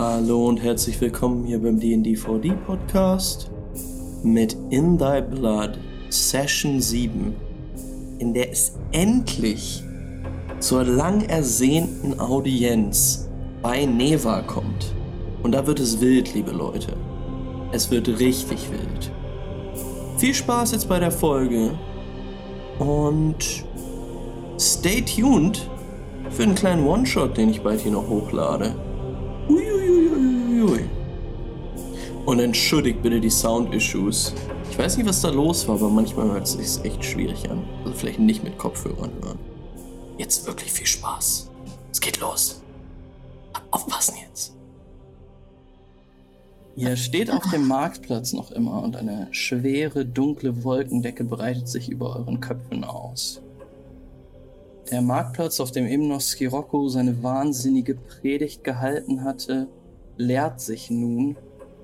Hallo und herzlich willkommen hier beim D&D 4D Podcast mit In Thy Blood Session 7, in der es endlich zur lang ersehnten Audienz bei Neva kommt. Und da wird es wild, liebe Leute. Es wird richtig wild. Viel Spaß jetzt bei der Folge und stay tuned für einen kleinen One-Shot, den ich bald hier noch hochlade. Und entschuldigt bitte die Sound-Issues. Ich weiß nicht, was da los war, aber manchmal hört es sich echt schwierig an. Also vielleicht nicht mit Kopfhörern hören. Jetzt wirklich viel Spaß. Es geht los. Aufpassen jetzt. Ihr steht auf dem Marktplatz noch immer und eine schwere, dunkle Wolkendecke breitet sich über euren Köpfen aus. Der Marktplatz, auf dem eben noch Skirocco seine wahnsinnige Predigt gehalten hatte, leert sich nun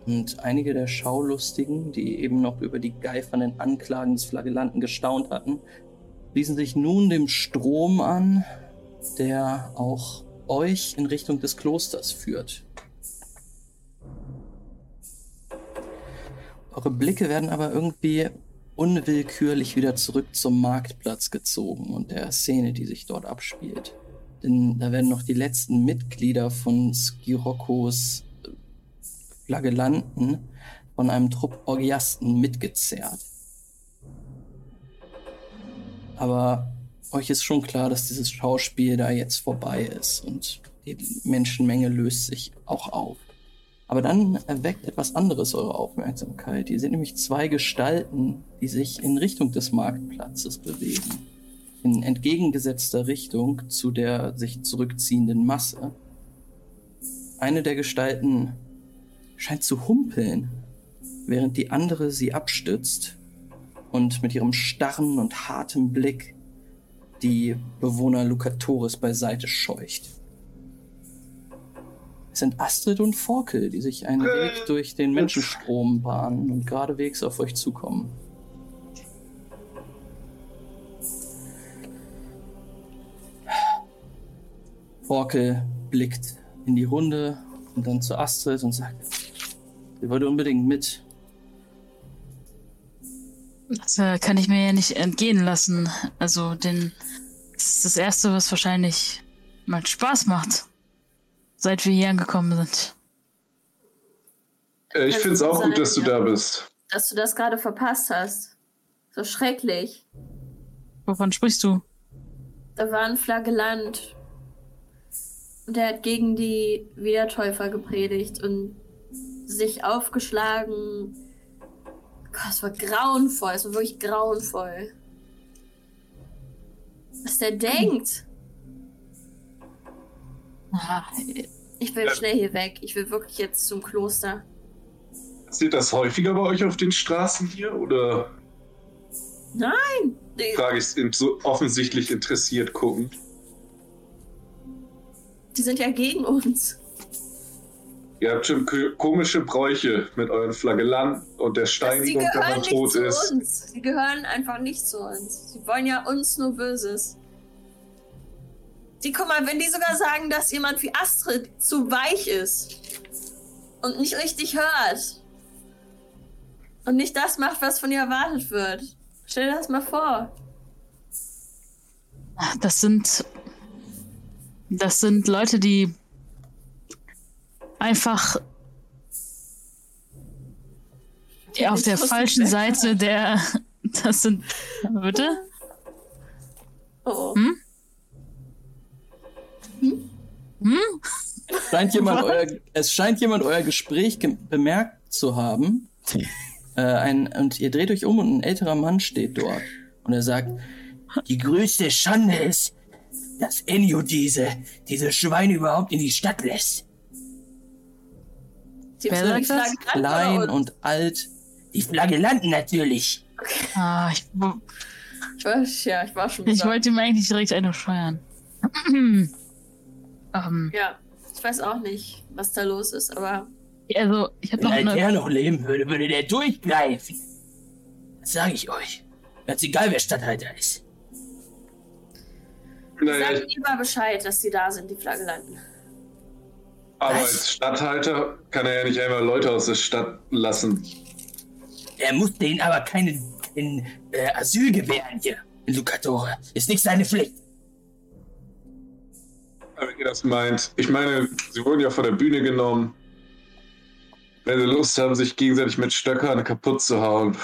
und einige der Schaulustigen, die eben noch über die geifernden Anklagen des Flagellanten gestaunt hatten, schließen sich nun dem Strom an, der auch euch in Richtung des Klosters führt. Eure Blicke werden aber irgendwie unwillkürlich wieder zurück zum Marktplatz gezogen und der Szene, die sich dort abspielt. Denn da werden noch die letzten Mitglieder von Skirokos Flagellanten von einem Trupp Orgiasten mitgezerrt. Aber euch ist schon klar, dass dieses Schauspiel da jetzt vorbei ist und die Menschenmenge löst sich auch auf. Aber dann erweckt etwas anderes eure Aufmerksamkeit. Ihr seht nämlich zwei Gestalten, die sich in Richtung des Marktplatzes bewegen. In entgegengesetzter Richtung zu der sich zurückziehenden Masse. Eine der Gestalten scheint zu humpeln, während die andere sie abstützt und mit ihrem starren und harten Blick die Bewohner Lucatoris beiseite scheucht. Es sind Astrid und Forkel, die sich einen Weg durch den Menschenstrom bahnen und geradewegs auf euch zukommen. Forkel blickt in die Runde und dann zu Astrid und sagt, sie wollte unbedingt mit. Das äh, kann ich mir ja nicht entgehen lassen. Also, denn das ist das Erste, was wahrscheinlich mal Spaß macht, seit wir hier angekommen sind. Äh, ich finde es auch sein, gut, dass du ja. da bist. dass du das gerade verpasst hast. So schrecklich. Wovon sprichst du? Da war ein Flagellant. Und der hat gegen die Wiedertäufer gepredigt und sich aufgeschlagen. Gott, es war grauenvoll. Es war wirklich grauenvoll. Was der denkt. Ah, Ich will schnell hier weg. Ich will wirklich jetzt zum Kloster. Sieht das häufiger bei euch auf den Straßen hier? Oder Nein! Frage ich offensichtlich interessiert guckend? Die sind ja gegen uns. Ihr habt schon ko- komische Bräuche mit euren Flagellanten und der Steinigung, wenn gehören man nicht tot zu ist. uns. Die gehören einfach nicht zu uns. Sie wollen ja uns nur Böses. Die, guck mal, wenn die sogar sagen, dass jemand wie Astrid zu weich ist und nicht richtig hört und nicht das macht, was von ihr erwartet wird. Stell dir das mal vor. das sind. Das sind Leute, die einfach die auf der falschen. Seite der. Das sind. Bitte? Oh. Hm? Hm? Scheint jemand euer, es scheint jemand euer Gespräch ge- bemerkt zu haben. Äh, ein, und ihr dreht euch um und ein älterer Mann steht dort. Und er sagt, die größte Schande ist, dass Enyo diese, diese Schweine überhaupt in die Stadt lässt. Die Wer sagt das? Flagge Klein uns. und alt. Die Flagellanten natürlich. Ah, ich, Ich war, ja, ich war schon ich wollte ihm eigentlich direkt eine feuern. ähm, Ja, ich weiß auch nicht, was da los ist, aber also, ich habe Wenn noch ein eine. Alter noch leben würde, würde der durchgreifen. Das sage ich euch. Ganz egal, wer Stadthalter ist. Naja, sag lieber Bescheid, dass die da sind, die Flagellanten. Aber Was? als Stadthalter kann er ja nicht einmal Leute aus der Stadt lassen. Er muss denen aber keinen, keinen äh, Asyl gewähren hier in Lucatore. Ist nicht seine Pflicht. Wenn ihr das meint. Ich meine, sie wurden ja von der Bühne genommen. Wenn sie Lust haben, sich gegenseitig mit Stöckern kaputt zu hauen.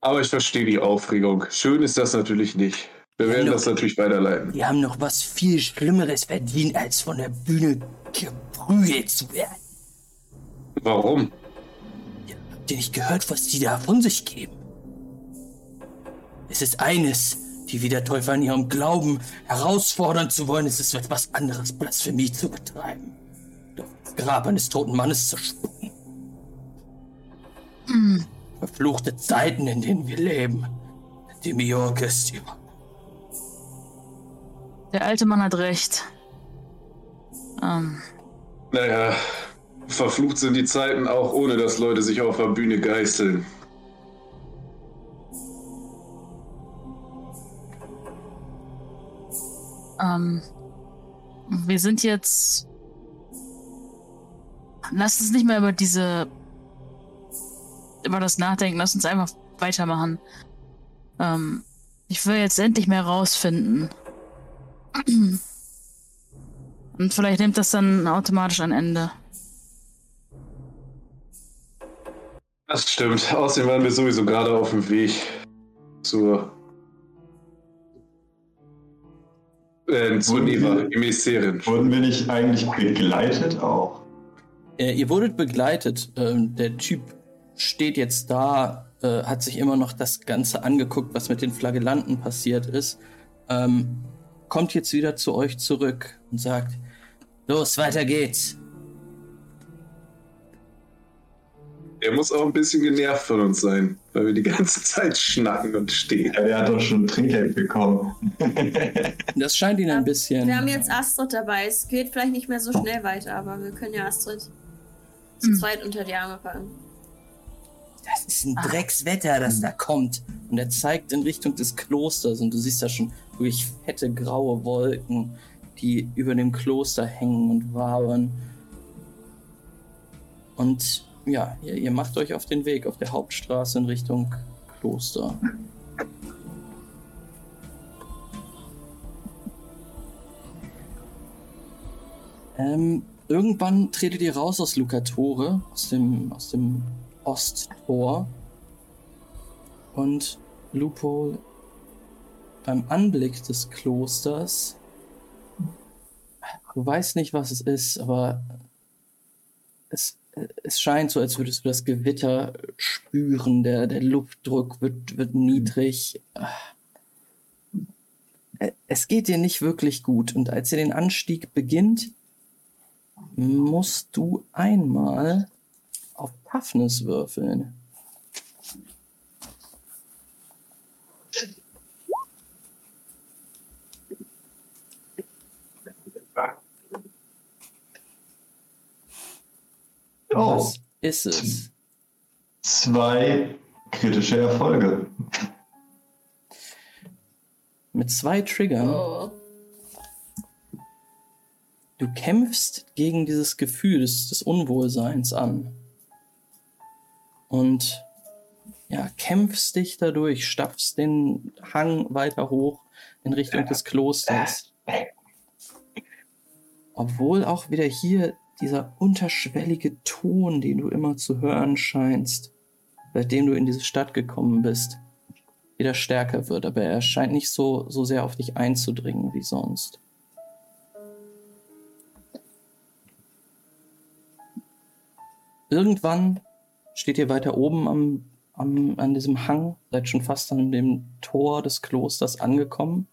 Aber ich verstehe die Aufregung. Schön ist das natürlich nicht. Wir werden das natürlich weiterleiten. Die haben noch was viel Schlimmeres verdient, als von der Bühne geprügelt zu werden. Warum? Habt ihr nicht gehört, was die da von sich geben? Es ist eines, die wie der Teufel an ihrem Glauben herausfordern zu wollen. Es ist etwas anderes, Blasphemie zu betreiben. Doch das Grab eines toten Mannes zu spucken. Verfluchte Zeiten, in denen wir leben. Demiurgus, ja. Der alte Mann hat recht. Ähm, Naja, verflucht sind die Zeiten auch, ohne dass Leute sich auf der Bühne geißeln. ähm, wir sind jetzt. Lass uns nicht mehr über diese. über das nachdenken. Lass uns einfach weitermachen. Ähm, ich will jetzt endlich mehr rausfinden. Und vielleicht nimmt das dann automatisch ein Ende. Das stimmt. Außerdem waren wir sowieso gerade auf dem Weg zur. Äh, zur Wurden Neva, wir-. Wurden wir nicht eigentlich begleitet auch? Äh, ihr wurdet begleitet. Ähm, der Typ steht jetzt da, äh, hat sich immer noch das Ganze angeguckt, was mit den Flagellanten passiert ist. Ähm, kommt jetzt wieder zu euch zurück und sagt: Los, weiter geht's. Er muss auch ein bisschen genervt von uns sein, weil wir die ganze Zeit schnacken und stehen. Ja, der hat doch schon Trinkgeld bekommen. Das scheint ihn ein bisschen. Wir haben jetzt Astrid dabei. Es geht vielleicht nicht mehr so schnell weiter, aber wir können ja Astrid zu zweit unter die Arme packen. Das ist ein Dreckswetter, das da kommt. Und er zeigt in Richtung des Klosters und du siehst da schon wirklich fette graue Wolken, die über dem Kloster hängen und wabern. Und ja, ihr, ihr macht euch auf den Weg auf der Hauptstraße in Richtung Kloster. Ähm, irgendwann tretet ihr raus aus Lucatore, aus dem, aus dem Osttor. Und Lupo beim Anblick des Klosters, du weißt nicht, was es ist, aber es, es scheint so, als würdest du das Gewitter spüren. Der, der Luftdruck wird, wird niedrig. Es geht dir nicht wirklich gut. Und als ihr den Anstieg beginnt, musst du einmal auf Toughness würfeln. Oh, Was ist es? zwei kritische Erfolge. Mit zwei Triggern. Oh. Du kämpfst gegen dieses Gefühl des, des Unwohlseins an. Und ja, kämpfst dich dadurch, stapfst den Hang weiter hoch in Richtung des Klosters. Obwohl auch wieder hier dieser unterschwellige Ton, den du immer zu hören scheinst, seitdem du in diese Stadt gekommen bist, wieder stärker wird. Aber er scheint nicht so, so sehr auf dich einzudringen wie sonst. Irgendwann steht ihr weiter oben am, am, an diesem Hang, seid schon fast an dem Tor des Klosters angekommen.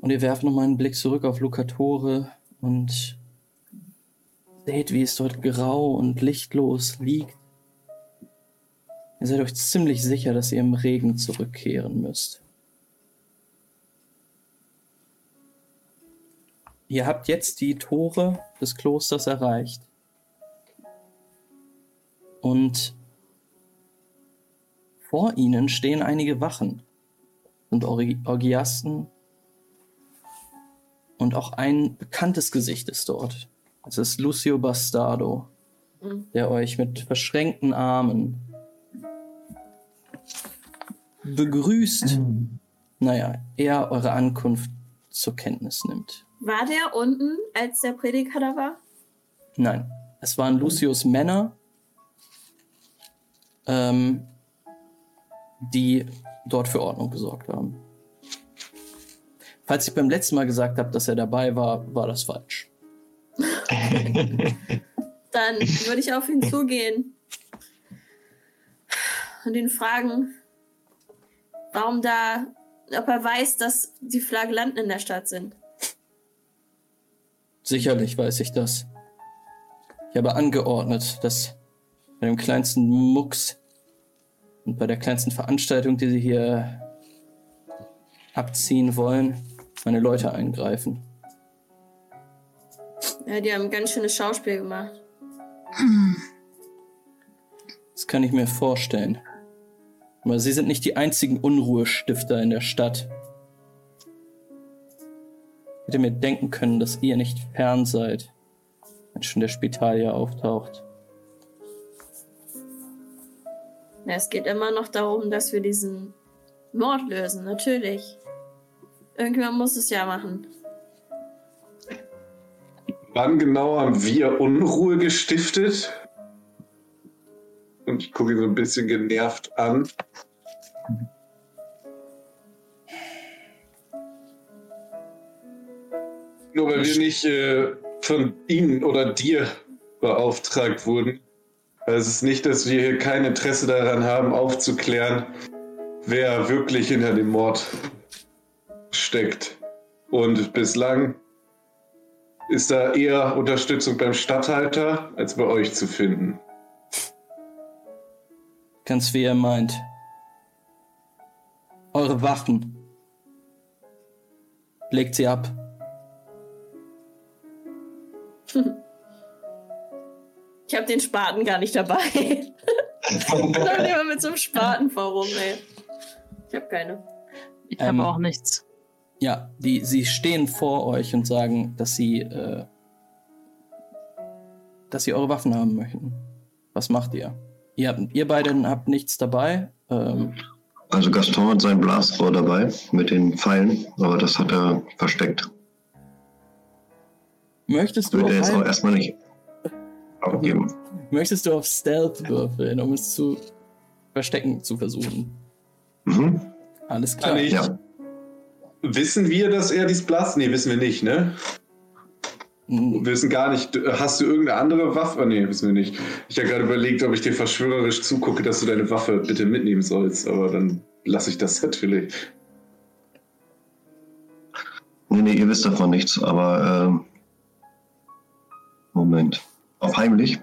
Und ihr werft nochmal einen Blick zurück auf Lucatore und seht, wie es dort grau und lichtlos liegt. Ihr seid euch ziemlich sicher, dass ihr im Regen zurückkehren müsst. Ihr habt jetzt die Tore des Klosters erreicht. Und vor ihnen stehen einige Wachen und Orgi Orgiasten Und auch ein bekanntes Gesicht ist dort. Es ist Lucio Bastardo, Mhm. der euch mit verschränkten Armen begrüßt. Naja, er eure Ankunft zur Kenntnis nimmt. War der unten, als der Prediger da war? Nein, es waren Lucius Männer, ähm, die dort für Ordnung gesorgt haben. Falls ich beim letzten Mal gesagt habe, dass er dabei war, war das falsch. Dann würde ich auf ihn zugehen und ihn fragen, warum da, ob er weiß, dass die Flagellanten in der Stadt sind. Sicherlich weiß ich das. Ich habe angeordnet, dass bei dem kleinsten Mucks und bei der kleinsten Veranstaltung, die sie hier abziehen wollen, meine Leute eingreifen. Ja, die haben ein ganz schönes Schauspiel gemacht. Das kann ich mir vorstellen. Aber sie sind nicht die einzigen Unruhestifter in der Stadt. Ich hätte mir denken können, dass ihr nicht fern seid, wenn schon der Spital hier auftaucht. Ja, es geht immer noch darum, dass wir diesen Mord lösen, natürlich. Irgendjemand muss es ja machen. Wann genau haben wir Unruhe gestiftet? Und ich gucke ihn so ein bisschen genervt an. Nur weil wir nicht äh, von Ihnen oder dir beauftragt wurden. Also es ist nicht, dass wir hier kein Interesse daran haben, aufzuklären, wer wirklich hinter dem Mord steckt. Und bislang ist da eher Unterstützung beim Stadthalter als bei euch zu finden. Ganz wie ihr meint. Eure Waffen. Legt sie ab. Ich habe den Spaten gar nicht dabei. ich laufe immer mit so einem Spaten vorum, ey. Ich habe keine. Ich Ähm, habe auch nichts. Ja, die, sie stehen vor euch und sagen, dass sie, äh, dass sie eure Waffen haben möchten. Was macht ihr? Ihr, habt, ihr beiden habt nichts dabei. Ähm, Also Gaston hat sein Blasrohr dabei mit den Pfeilen, aber das hat er versteckt. möchtest, du er jetzt auch erstmal nicht abgeben. möchtest du auf Stealth würfeln, um es zu verstecken zu versuchen? Mhm. Alles klar. Kann ich- Ja. Wissen wir, dass er dies Blast? Nee, wissen wir nicht, ne? Hm, Wir wissen gar nicht. Hast du irgendeine andere Waffe? Nee, wissen wir nicht. Ich habe gerade überlegt, ob ich dir verschwörerisch zugucke, dass du deine Waffe bitte mitnehmen sollst, aber dann lasse ich das natürlich. Nee, nee, ihr wisst davon nichts, aber ähm, Moment. Auf heimlich?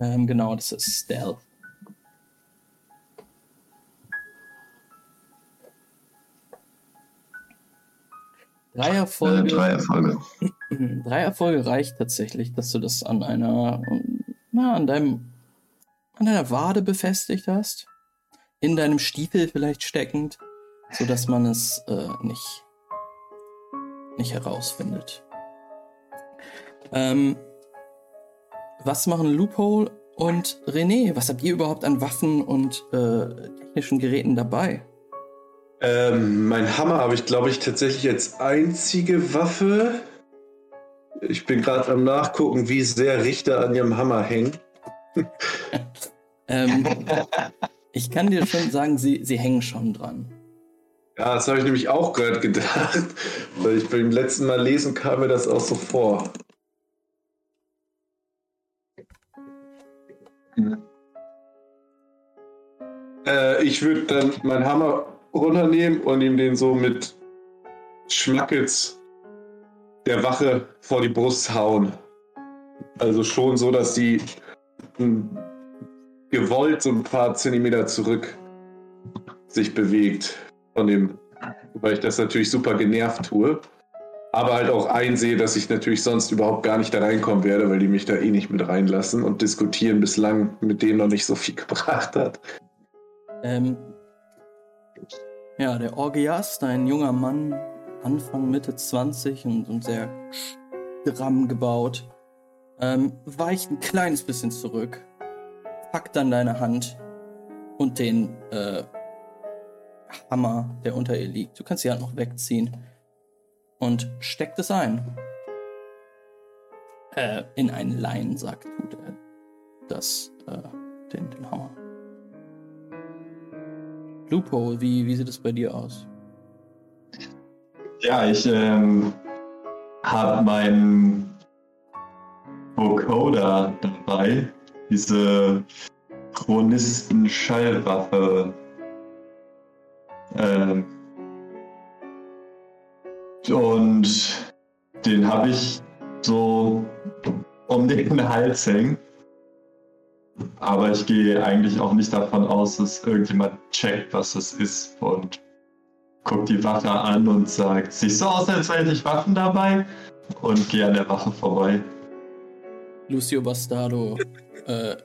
Ähm, genau, das ist Stealth. Drei Äh, Erfolge. drei Erfolge. Drei Erfolge reicht tatsächlich, dass du das an einer, na, an deinem, an deiner Wade befestigt hast. In deinem Stiefel vielleicht steckend, so dass man es äh, nicht, nicht herausfindet. Ähm, was machen Loophole und René? Was habt ihr überhaupt an Waffen und äh, technischen Geräten dabei? Ähm, mein Hammer habe ich, glaube ich, tatsächlich als einzige Waffe. Ich bin gerade am Nachgucken, wie sehr Richter an ihrem Hammer hängen. Ähm, ich kann dir schon sagen, sie, sie hängen schon dran. Ja, das habe ich nämlich auch gerade gedacht. Weil ich beim letzten Mal lesen kam mir das auch so vor. Äh, ich würde dann meinen Hammer runternehmen und ihm den so mit Schmackels der Wache vor die Brust hauen. Also schon so, dass die gewollt so ein paar Zentimeter zurück sich bewegt von dem, weil ich das natürlich super genervt tue. Aber halt auch einsehe, dass ich natürlich sonst überhaupt gar nicht da reinkommen werde, weil die mich da eh nicht mit reinlassen und diskutieren bislang mit denen noch nicht so viel gebracht hat. Ähm, ja, der Orgiast, ein junger Mann, Anfang, Mitte 20 und, und sehr stramm gebaut, ähm, weicht ein kleines bisschen zurück, packt dann deine Hand und den äh, Hammer, der unter ihr liegt. Du kannst die Hand noch wegziehen und steckt es ein. Äh, in einen Leinsack tut er das, äh, den, den Hammer. Lupo, wie, wie sieht es bei dir aus? Ja, ich ähm, habe meinen Vocoder dabei, diese Chronisten-Schallwaffe. Ähm, und den habe ich so um den Hals hängen. Aber ich gehe eigentlich auch nicht davon aus, dass irgendjemand checkt, was es ist und guckt die Wache an und sagt, siehst so aus, als hätte ich Waffen dabei und gehe an der Wache vorbei. Lucio Bastardo äh,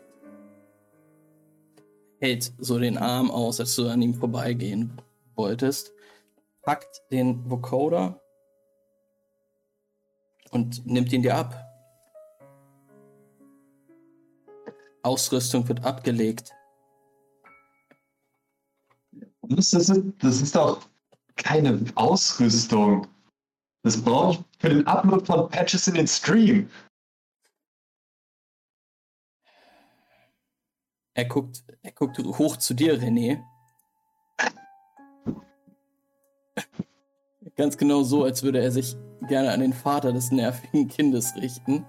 hält so den Arm aus, als du an ihm vorbeigehen wolltest, packt den Vocoder und nimmt ihn dir ab. Ausrüstung wird abgelegt. Das ist, das ist doch keine Ausrüstung. Das brauche ich für den Upload von Patches in den Stream. Er guckt, er guckt hoch zu dir, René. Ganz genau so, als würde er sich gerne an den Vater des nervigen Kindes richten.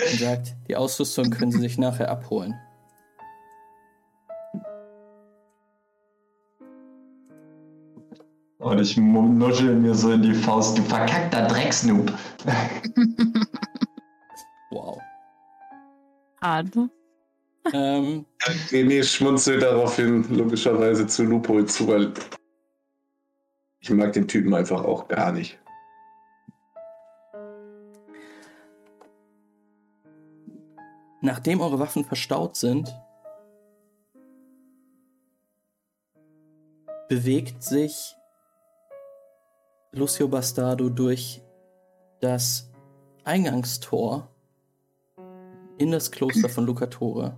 Und sagt, die Ausrüstung können Sie sich nachher abholen. Und ich nuschel mir so in die Faust, du verkackter Drecksnoob. Wow. Hart. Ähm, René schmunzelt daraufhin logischerweise zu Lupo zu, weil ich mag den Typen einfach auch gar nicht. Nachdem eure Waffen verstaut sind, bewegt sich Lucio Bastardo durch das Eingangstor in das Kloster von Lucatore,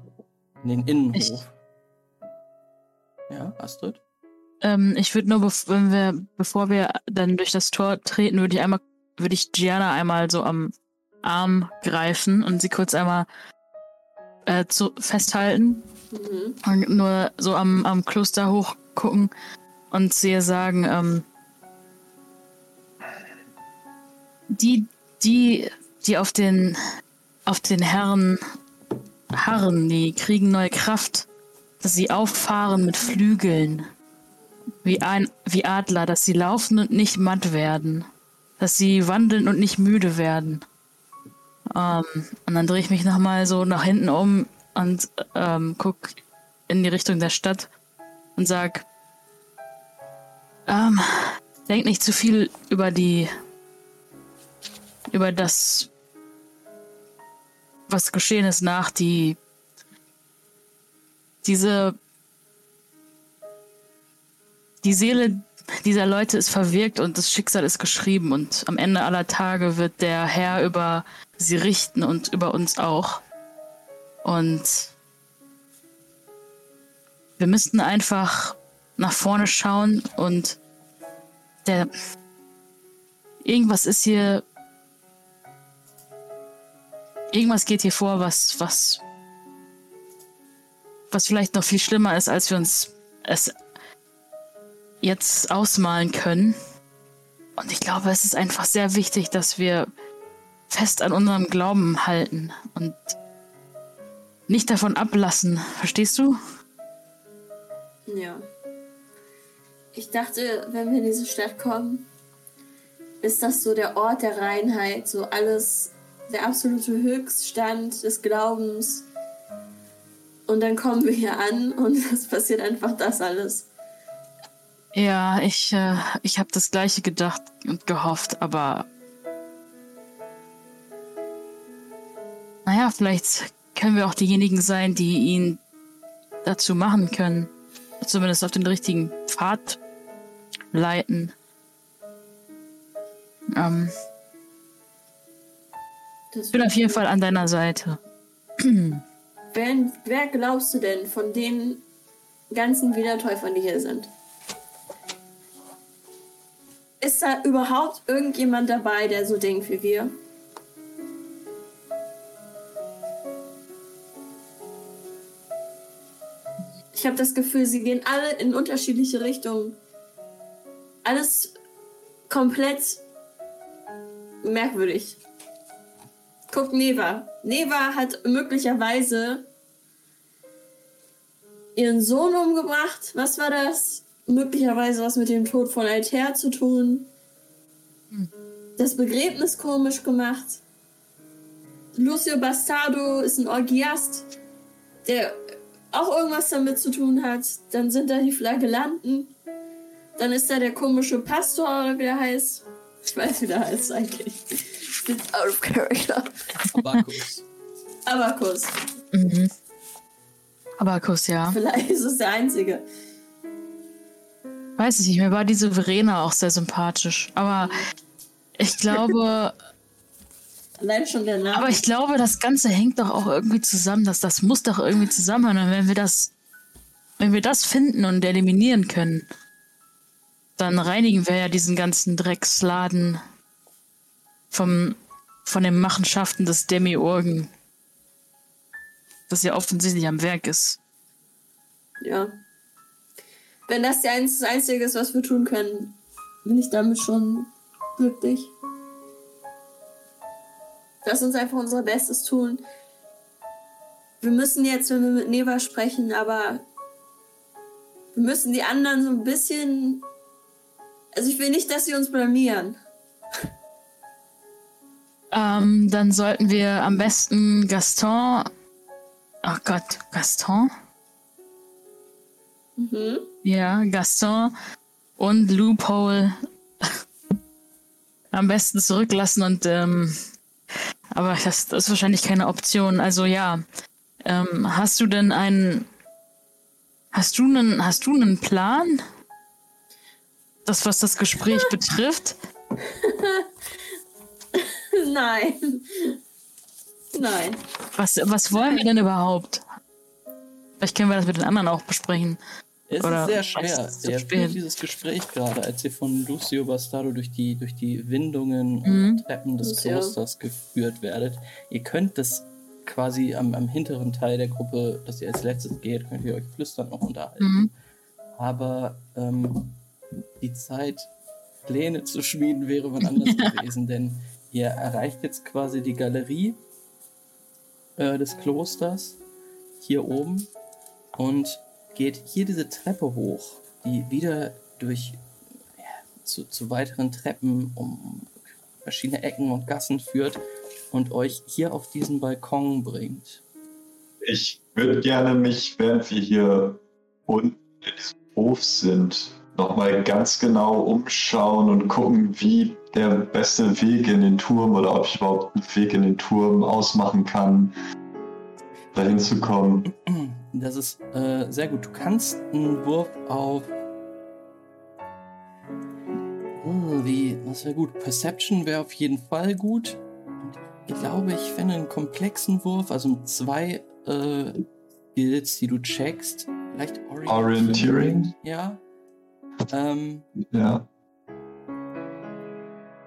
in den Innenhof. Ich- Ja, Astrid? Ähm, ich würde nur, wenn wir, bevor wir dann durch das Tor treten, würde ich einmal, würde ich Gianna einmal so am Arm greifen und sie kurz einmal äh, zu, festhalten Mhm. und nur so am, am Kloster hochgucken und sie sagen, ähm, die, die, die auf den, auf den Herren harren, die kriegen neue Kraft, dass sie auffahren mit Flügeln, wie ein, wie Adler, dass sie laufen und nicht matt werden, dass sie wandeln und nicht müde werden. Ähm, und dann drehe ich mich nochmal so nach hinten um und ähm, guck in die Richtung der Stadt und sag, ähm, denk nicht zu viel über die, über das, was geschehen ist nach, die, diese, die Seele dieser Leute ist verwirkt und das Schicksal ist geschrieben und am Ende aller Tage wird der Herr über sie richten und über uns auch. Und wir müssten einfach nach vorne schauen und der irgendwas ist hier irgendwas geht hier vor, was was was vielleicht noch viel schlimmer ist, als wir uns es jetzt ausmalen können. Und ich glaube, es ist einfach sehr wichtig, dass wir fest an unserem Glauben halten und nicht davon ablassen. Verstehst du? Ja. Ich dachte, wenn wir in diese Stadt kommen, ist das so der Ort der Reinheit, so alles, der absolute Höchststand des Glaubens. Und dann kommen wir hier an und es passiert einfach das alles. Ja, ich, äh, ich habe das gleiche gedacht und gehofft, aber naja, vielleicht können wir auch diejenigen sein, die ihn dazu machen können. Zumindest auf den richtigen Pfad leiten. Ähm, ich bin auf jeden Fall an deiner Seite. Wer, wer glaubst du denn von den ganzen Wiedertäufern, die hier sind? Ist da überhaupt irgendjemand dabei, der so denkt wie wir? Ich habe das Gefühl, sie gehen alle in unterschiedliche Richtungen. Alles komplett merkwürdig. Guck Neva. Neva hat möglicherweise ihren Sohn umgebracht. Was war das? Möglicherweise was mit dem Tod von Altair zu tun. Das Begräbnis komisch gemacht. Lucio Bastardo ist ein Orgiast, der auch irgendwas damit zu tun hat. Dann sind da die Flagellanten. Dann ist da der komische Pastor, oder wie der heißt. Ich weiß, wie der heißt eigentlich. Ich bin out of character. Abakus. Abakus. Mhm. Abakus, ja. Vielleicht ist es der einzige. Weiß ich nicht, mir war diese Verena auch sehr sympathisch. Aber ich glaube, Allein schon der Name. aber ich glaube, das Ganze hängt doch auch irgendwie zusammen. Das, das muss doch irgendwie zusammenhängen. Und wenn wir das, wenn wir das finden und eliminieren können, dann reinigen wir ja diesen ganzen Drecksladen vom, von den Machenschaften des Demiurgen. Das ja offensichtlich am Werk ist. Ja. Wenn das das Einzige ist, was wir tun können, bin ich damit schon glücklich. Lass uns einfach unser Bestes tun. Wir müssen jetzt, wenn wir mit Neva sprechen, aber wir müssen die anderen so ein bisschen. Also ich will nicht, dass sie uns blamieren. Ähm, dann sollten wir am besten Gaston. Ach Gott, Gaston? Mhm. Ja, Gaston und Loophole am besten zurücklassen und ähm, aber das, das ist wahrscheinlich keine Option. Also ja, ähm, hast du denn einen hast du einen hast du einen Plan? Das was das Gespräch betrifft? Nein. Nein. Was was wollen wir denn überhaupt? Vielleicht können wir das mit den anderen auch besprechen. Es Oder ist sehr ist schwer. Ihr spät? führt dieses Gespräch gerade, als ihr von Lucio Bastardo durch die, durch die Windungen Mhm. und Treppen des Lucio. Klosters geführt werdet. Ihr könnt das quasi am, am hinteren Teil der Gruppe, dass ihr als letztes geht, könnt ihr euch flüsternd noch unterhalten. Mhm. Aber ähm, die Zeit, Pläne zu schmieden, wäre wann anders gewesen, denn ihr erreicht jetzt quasi die Galerie äh, des Klosters hier oben und geht hier diese Treppe hoch, die wieder durch ja, zu, zu weiteren Treppen um verschiedene Ecken und Gassen führt und euch hier auf diesen Balkon bringt. Ich würde gerne mich, während wir hier unten in diesem Hof sind, nochmal ganz genau umschauen und gucken, wie der beste Weg in den Turm oder ob ich überhaupt einen Weg in den Turm ausmachen kann, dahin zu kommen. Das ist äh, sehr gut. Du kannst einen Wurf auf. Hm, wie, das wäre gut. Perception wäre auf jeden Fall gut. Und ich glaube, ich fände einen komplexen Wurf, also mit zwei äh, Skills, die du checkst. Vielleicht Orientierung. Orienteering? Ja. Ähm, Ja.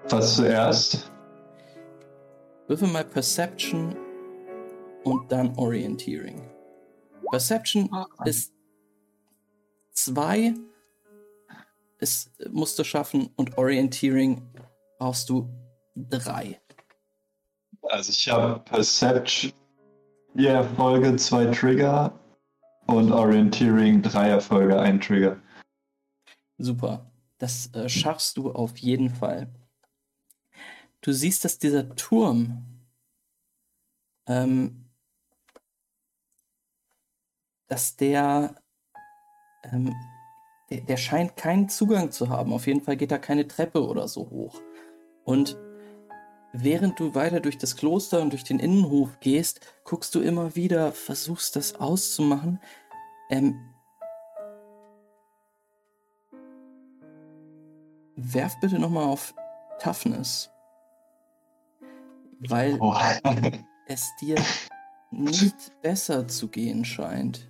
Was zuerst? würfel mal Perception und dann Orienteering. Perception ist zwei. Es musst du schaffen und Orienteering brauchst du drei. Also ich habe Perception, vier Erfolge, zwei Trigger und Orienteering, drei Erfolge, ein Trigger. Super. Das äh, schaffst du auf jeden Fall. Du siehst, dass dieser Turm ähm, dass der, ähm, der, der scheint keinen Zugang zu haben. Auf jeden Fall geht da keine Treppe oder so hoch. Und während du weiter durch das Kloster und durch den Innenhof gehst, guckst du immer wieder, versuchst das auszumachen. Ähm, werf bitte nochmal auf Toughness. Weil Oh. es dir nicht besser zu gehen scheint.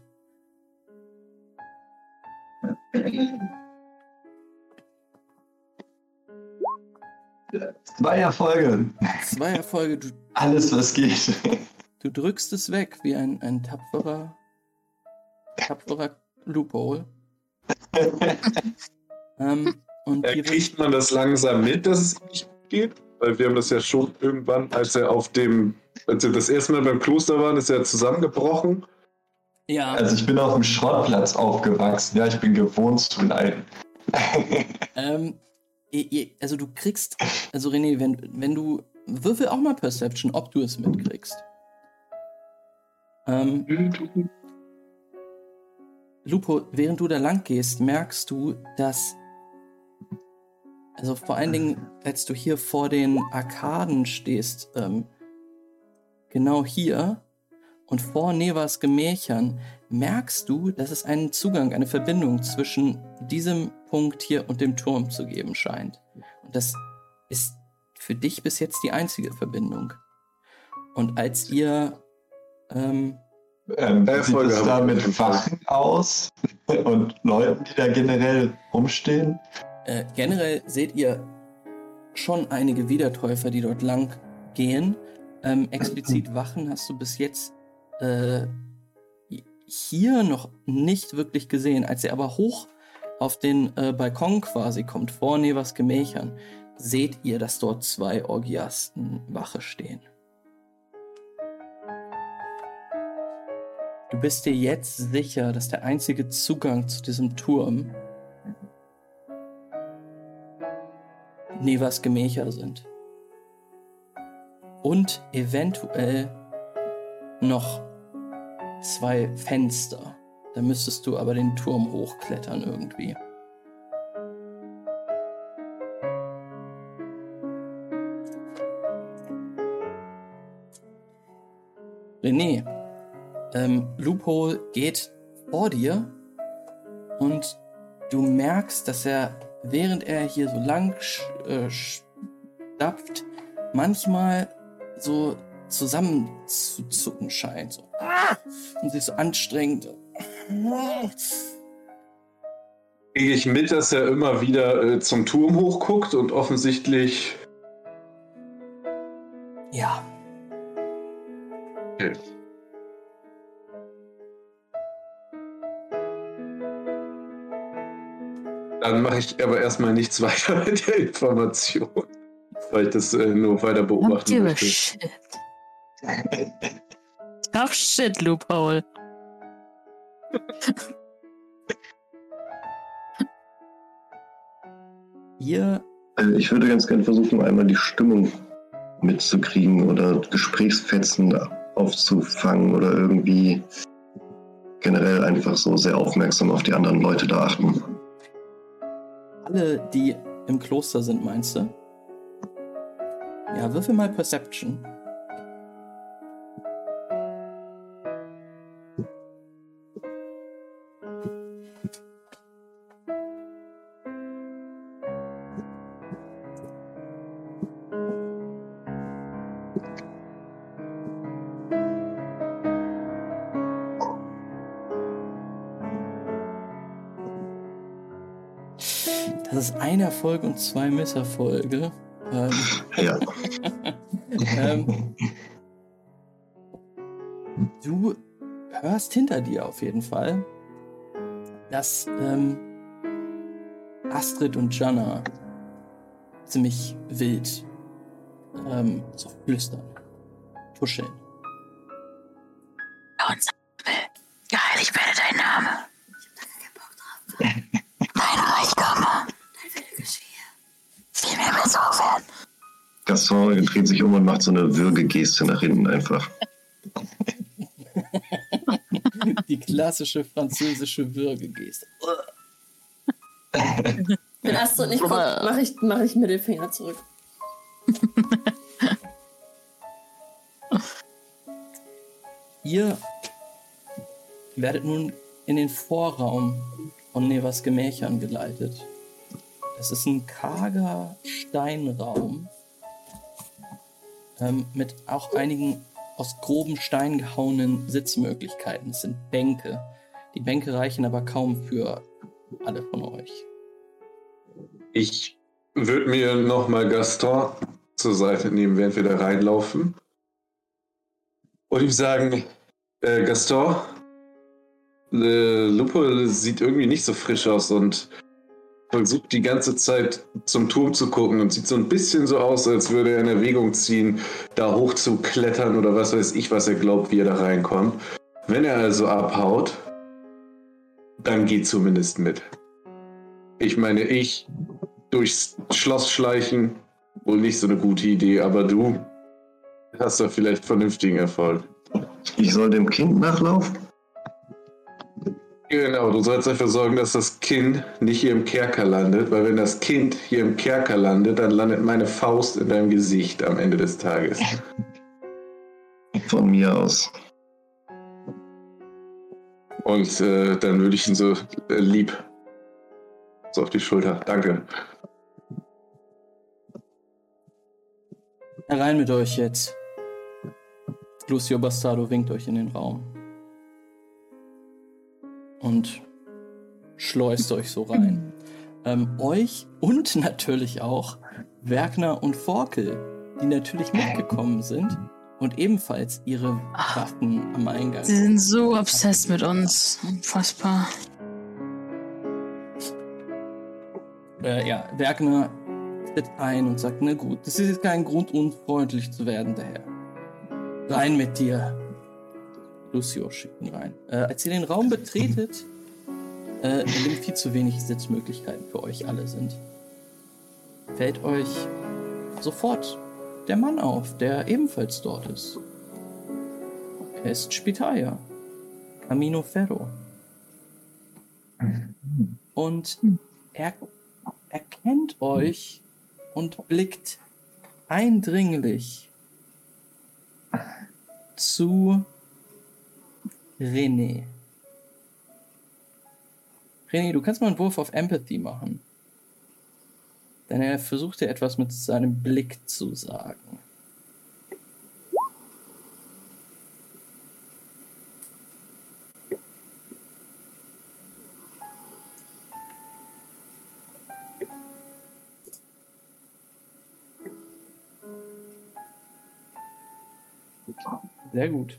Zwei Erfolge. Zwei Erfolge, du, Alles, was geht. du drückst es weg wie ein, ein tapferer, tapferer Loophole. ähm, und wird, kriegt man das langsam mit, dass es nicht geht? Weil wir haben das ja schon irgendwann, als er auf dem, als wir das erste Mal beim Kloster waren, ist er zusammengebrochen. Ja, Also ich bin auf dem Schrottplatz aufgewachsen. Ja, ich bin gewohnt zu leiden. ähm, also du kriegst, also René, wenn, wenn du, würfel auch mal Perception, ob du es mitkriegst. Ähm, Lupo, während du da lang gehst, merkst du, dass. Also vor allen Dingen, als du hier vor den Arkaden stehst, ähm, genau hier und vor Nevas Gemächern, merkst du, dass es einen Zugang, eine Verbindung zwischen diesem Punkt hier und dem Turm zu geben scheint. Und das ist für dich bis jetzt die einzige Verbindung. Und als ihr ähm, Ähm, wie sieht es da mit. Wachen aus? Und Leuten, die da generell rumstehen? Äh, generell seht ihr schon einige Wiedertäufer, die dort lang gehen. Ähm, explizit Wachen hast du bis jetzt äh, hier noch nicht wirklich gesehen. Als ihr aber hoch auf den äh, Balkon quasi kommt, vor Nevers Gemächern, seht ihr, dass dort zwei Orgiasten Wache stehen. Du bist dir jetzt sicher, dass der einzige Zugang zu diesem Turm Nevas Gemächer sind. Und eventuell noch zwei Fenster. Da müsstest du aber den Turm hochklettern irgendwie. René, ähm, Loophole geht vor dir und du merkst, dass er, während er hier so lang äh, stapft, manchmal so zusammenzuzucken scheint. So. Und sich so anstrengend. Kriege ich mit, dass er immer wieder äh, zum Turm hochguckt und offensichtlich. Ja. Okay. Dann mache ich aber erstmal nichts weiter mit der Information, weil ich das äh, nur weiter beobachten möchte. Tough shit, Loophole. Ihr, Also ich würde ganz gerne versuchen, einmal die Stimmung mitzukriegen oder Gesprächsfetzen aufzufangen oder irgendwie generell einfach so sehr aufmerksam auf die anderen Leute da achten. alle, die im Kloster sind, meinst du? Ja, würfel mal Perception. Ein Erfolg und zwei Misserfolge. Ähm, Ja, ähm, du hörst hinter dir auf jeden Fall, dass ähm, Astrid und Jana ziemlich wild ähm, so flüstern, tuscheln. Gaston dreht sich um und macht so eine Würgegeste nach hinten einfach. Die klassische französische Würgegeste. Wenn Astrid nicht Aber- mache ich, mach ich Mittelfinger zurück. Ihr werdet nun in den Vorraum von Nevas Gemächern geleitet. Es ist ein karger Steinraum ähm, mit auch einigen aus groben Stein gehauenen Sitzmöglichkeiten. Es sind Bänke. Die Bänke reichen aber kaum für alle von euch. Ich würde mir nochmal Gaston zur Seite nehmen, während wir da reinlaufen. Und ihm sagen, äh, Gaston, äh, Lupe sieht irgendwie nicht so frisch aus und versucht die ganze Zeit zum Turm zu gucken und sieht so ein bisschen so aus, als würde er in Erwägung ziehen, da hoch zu klettern oder was weiß ich, was er glaubt, wie er da reinkommt. Wenn er also abhaut, dann geht zumindest mit. Ich meine, ich durchs Schloss schleichen, wohl nicht so eine gute Idee, aber du hast da vielleicht vernünftigen Erfolg. Ich soll dem Kind nachlaufen? Genau, du sollst dafür sorgen, dass das Kind nicht hier im Kerker landet, weil wenn das Kind hier im Kerker landet, dann landet meine Faust in deinem Gesicht am Ende des Tages. Von mir aus. Und äh, dann würde ich ihn so äh, lieb so auf die Schulter. Danke. Herein mit euch jetzt. Lucio Bastardo winkt euch in den Raum. Und schleust euch so rein. Ähm, euch und natürlich auch Werkner und Forkel, die natürlich mitgekommen sind und ebenfalls ihre Waffen am Eingang. Sie sind so obsessed mit uns. Unfassbar. Äh, ja, Werkner tritt ein und sagt, na gut, das ist jetzt kein Grund, unfreundlich zu werden, der Herr. Rein mit dir. Lucio schickt ihn rein. Äh, als ihr den Raum betretet, äh, in dem viel zu wenig Sitzmöglichkeiten für euch alle sind, fällt euch sofort der Mann auf, der ebenfalls dort ist. Er ist Spitaya, Camino Ferro. Und er erkennt euch und blickt eindringlich zu René. René, du kannst mal einen Wurf auf Empathy machen. Denn er versucht dir etwas mit seinem Blick zu sagen. Sehr gut.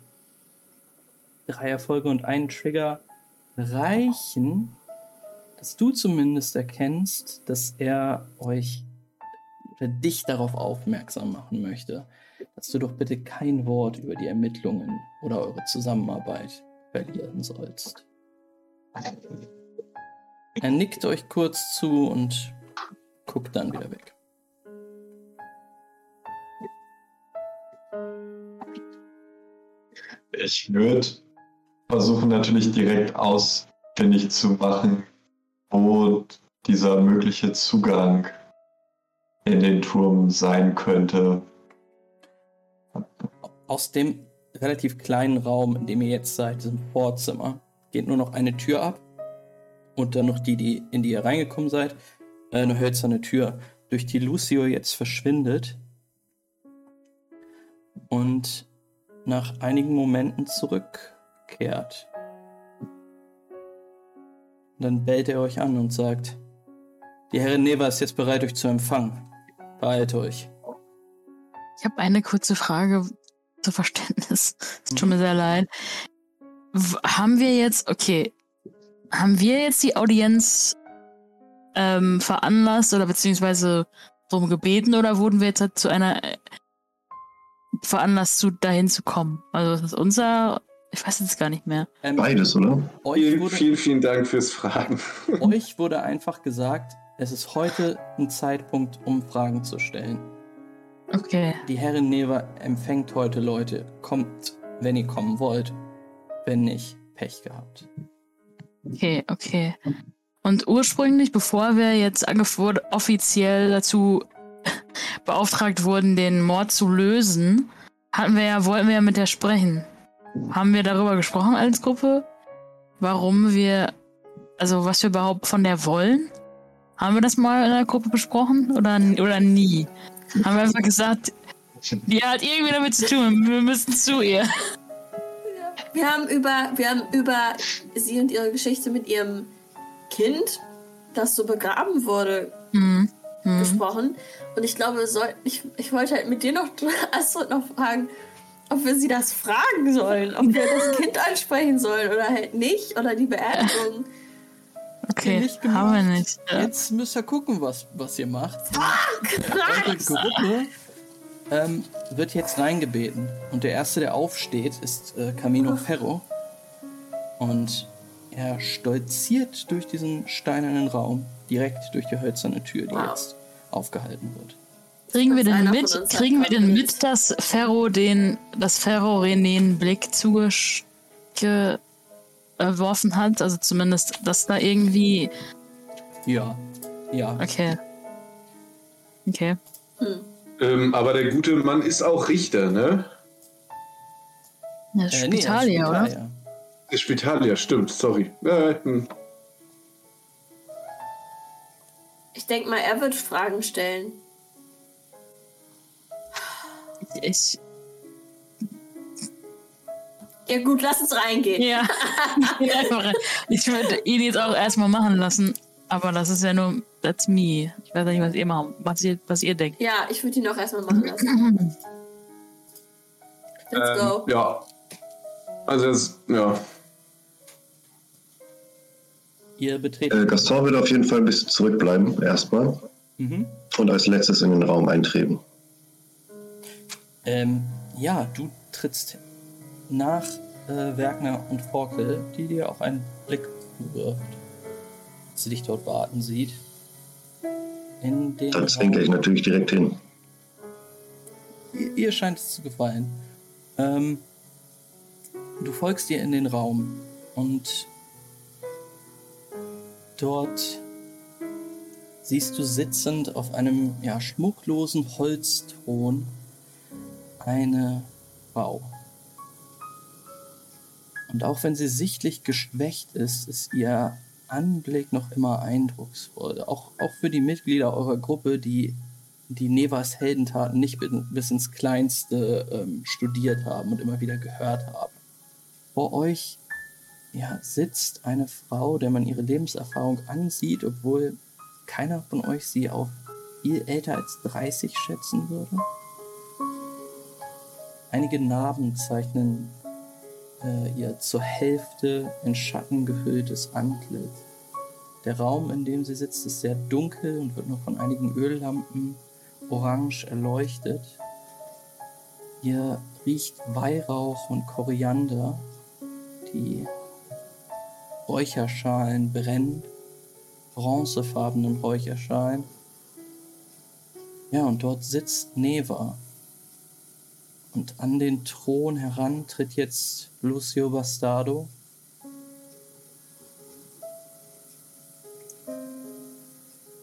Drei Erfolge und einen Trigger reichen, dass du zumindest erkennst, dass er euch oder dich darauf aufmerksam machen möchte, dass du doch bitte kein Wort über die Ermittlungen oder eure Zusammenarbeit verlieren sollst. Er nickt euch kurz zu und guckt dann wieder weg. Ich würde versuchen natürlich direkt ausfindig zu machen, wo dieser mögliche Zugang in den Turm sein könnte. Aus dem relativ kleinen Raum, in dem ihr jetzt seid, diesem Vorzimmer, geht nur noch eine Tür ab. Und dann noch die, die in die ihr reingekommen seid. Äh, eine hölzerne Tür, durch die Lucio jetzt verschwindet. Und nach einigen Momenten zurückkehrt. Dann bellt er euch an und sagt, die Herrin Neva ist jetzt bereit, euch zu empfangen. Beeilt euch. Ich habe eine kurze Frage zu Verständnis. Es tut mir sehr leid. Haben wir jetzt, okay, haben wir jetzt die Audienz ähm, veranlasst oder beziehungsweise darum gebeten oder wurden wir jetzt halt zu einer äh, veranlasst, zu, dahin zu kommen? Also das ist unser, ich weiß jetzt gar nicht mehr. Ähm, Beides, oder? wurde, vielen, vielen Dank fürs Fragen. euch wurde einfach gesagt, es ist heute ein Zeitpunkt, um Fragen zu stellen. Okay. Die Herrin Neva empfängt heute Leute. Kommt, wenn ihr kommen wollt. Wenn nicht, Pech gehabt. Okay, okay. Und ursprünglich, bevor wir jetzt offiziell dazu beauftragt wurden, den Mord zu lösen, hatten wir ja, wollten wir ja mit der sprechen. Haben wir darüber gesprochen als Gruppe? Warum wir, also was wir überhaupt von der wollen? Haben wir das mal in der Gruppe besprochen oder, oder nie? Haben wir einfach gesagt, die hat irgendwie damit zu tun, wir müssen zu ihr. Wir haben über, wir haben über sie und ihre Geschichte mit ihrem Kind, das so begraben wurde, Hm. Hm. gesprochen. Und ich glaube, sollten, ich, ich wollte halt mit dir noch, Astrid, noch fragen, ob wir sie das fragen sollen, ob wir das Kind ansprechen sollen oder halt nicht, oder die Beerdigung. Okay, Nicht haben wir nicht. Ja. Jetzt müsst ihr gucken, was, was ihr macht. Eure Gruppe ähm, wird jetzt reingebeten. Und der Erste, der aufsteht, ist äh, Camino Ferro. Und er stolziert durch diesen steinernen Raum, direkt durch die hölzerne Tür, die Wow. jetzt aufgehalten wird. Kriegen wir denn mit, kriegen wir denn mit, dass Ferro den, dass Ferro René einen Blick zugeworfen hat? Also zumindest, dass da irgendwie. Ja, ja. Okay. Okay. Ähm, aber der gute Mann ist auch Richter, ne? Ja, Äh, nee, ist Spitalia, oder? Spitalier. Der Spitalier, stimmt, sorry. Äh, hm. Ich denke mal, er wird Fragen stellen. Ich. Ja gut, lass uns reingehen. Ja. ich geh einfach rein. ich würde ihn jetzt auch erstmal machen lassen. Aber das ist ja nur. That's me. Ich weiß nicht, was ihr machen, was ihr, was ihr denkt. Ja, ich würde ihn auch erstmal machen lassen. Let's Ähm, go. ja. Also, es, ja. Ihr betretet. Äh, Gaston wird auf jeden Fall ein bisschen zurückbleiben, erstmal. Mhm. Und als letztes in den Raum eintreten. Ähm, ja, du trittst nach äh, Werkner und Forkel, die dir auch einen Blick zuwirft, als sie dich dort warten sieht. In den Dann zwinke ich natürlich direkt hin. Ihr, ihr scheint es zu gefallen. Ähm, du folgst ihr in den Raum und dort siehst du sitzend auf einem ja, schmucklosen Holzthron eine Frau. Und auch wenn sie sichtlich geschwächt ist, ist ihr Anblick noch immer eindrucksvoll. Auch, auch für die Mitglieder eurer Gruppe, die die Nevas Heldentaten nicht bi- bis ins Kleinste ähm, studiert haben und immer wieder gehört haben. Vor euch ja, sitzt eine Frau, der man ihre Lebenserfahrung ansieht, obwohl keiner von euch sie auf viel älter als 30 schätzen würde. Einige Narben zeichnen äh, ihr zur Hälfte in Schatten gehülltes Antlitz. Der Raum, in dem sie sitzt, ist sehr dunkel und wird nur von einigen Öllampen orange erleuchtet. Hier riecht Weihrauch und Koriander. Die Räucherschalen brennen, bronzefarbenen Räucherschalen. Ja, und dort sitzt Neva. Und an den Thron heran tritt jetzt Lucio Bastardo.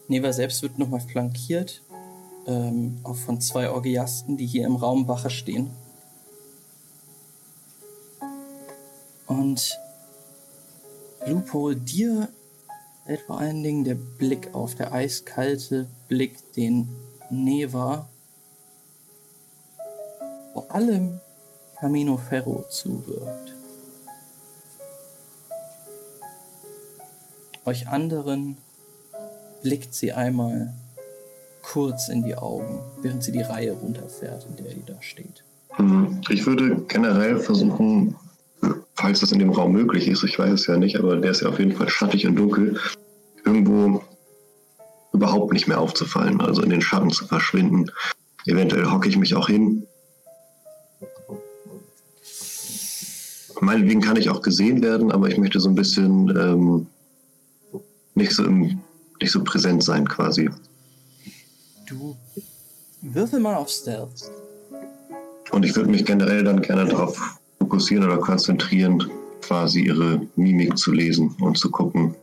Neva selbst wird nochmal flankiert, ähm, auch von zwei Orgiasten, die hier im Raum Wache stehen. Und Lupo, dir fällt vor allen Dingen der Blick auf, der eiskalte Blick, den Neva vor allem Camino Ferro zuwirft. Euch anderen blickt sie einmal kurz in die Augen, während sie die Reihe runterfährt, in der ihr da steht. Hm, Ich würde generell versuchen, falls das in dem Raum möglich ist, ich weiß es ja nicht, aber der ist ja auf jeden Fall schattig und dunkel, irgendwo überhaupt nicht mehr aufzufallen, also in den Schatten zu verschwinden. Eventuell hocke ich mich auch hin. Meinetwegen kann ich auch gesehen werden, aber ich möchte so ein bisschen ähm, nicht, so im, nicht so präsent sein quasi. Du würfel mal auf Stealth. Und ich würde mich generell dann gerne darauf fokussieren oder konzentrieren, quasi ihre Mimik zu lesen und zu gucken.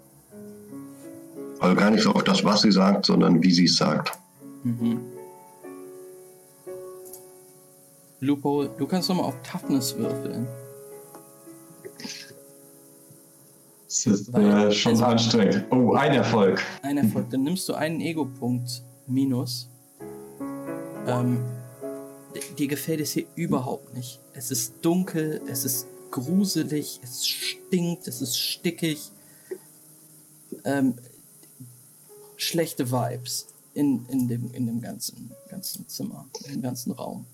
Also gar nicht so auf das, was sie sagt, sondern wie sie es sagt. Mhm. Lupo, du kannst nochmal auf Toughness würfeln. Das ist äh, schon also- anstrengend. Oh, ein Erfolg. Ein Erfolg. Dann nimmst du einen Ego-Punkt minus. Ähm, dir gefällt es hier überhaupt nicht. Es ist dunkel, es ist gruselig, es stinkt, es ist stickig. Ähm, schlechte Vibes in, in, dem, in dem ganzen, ganzen Zimmer, in dem ganzen Raum.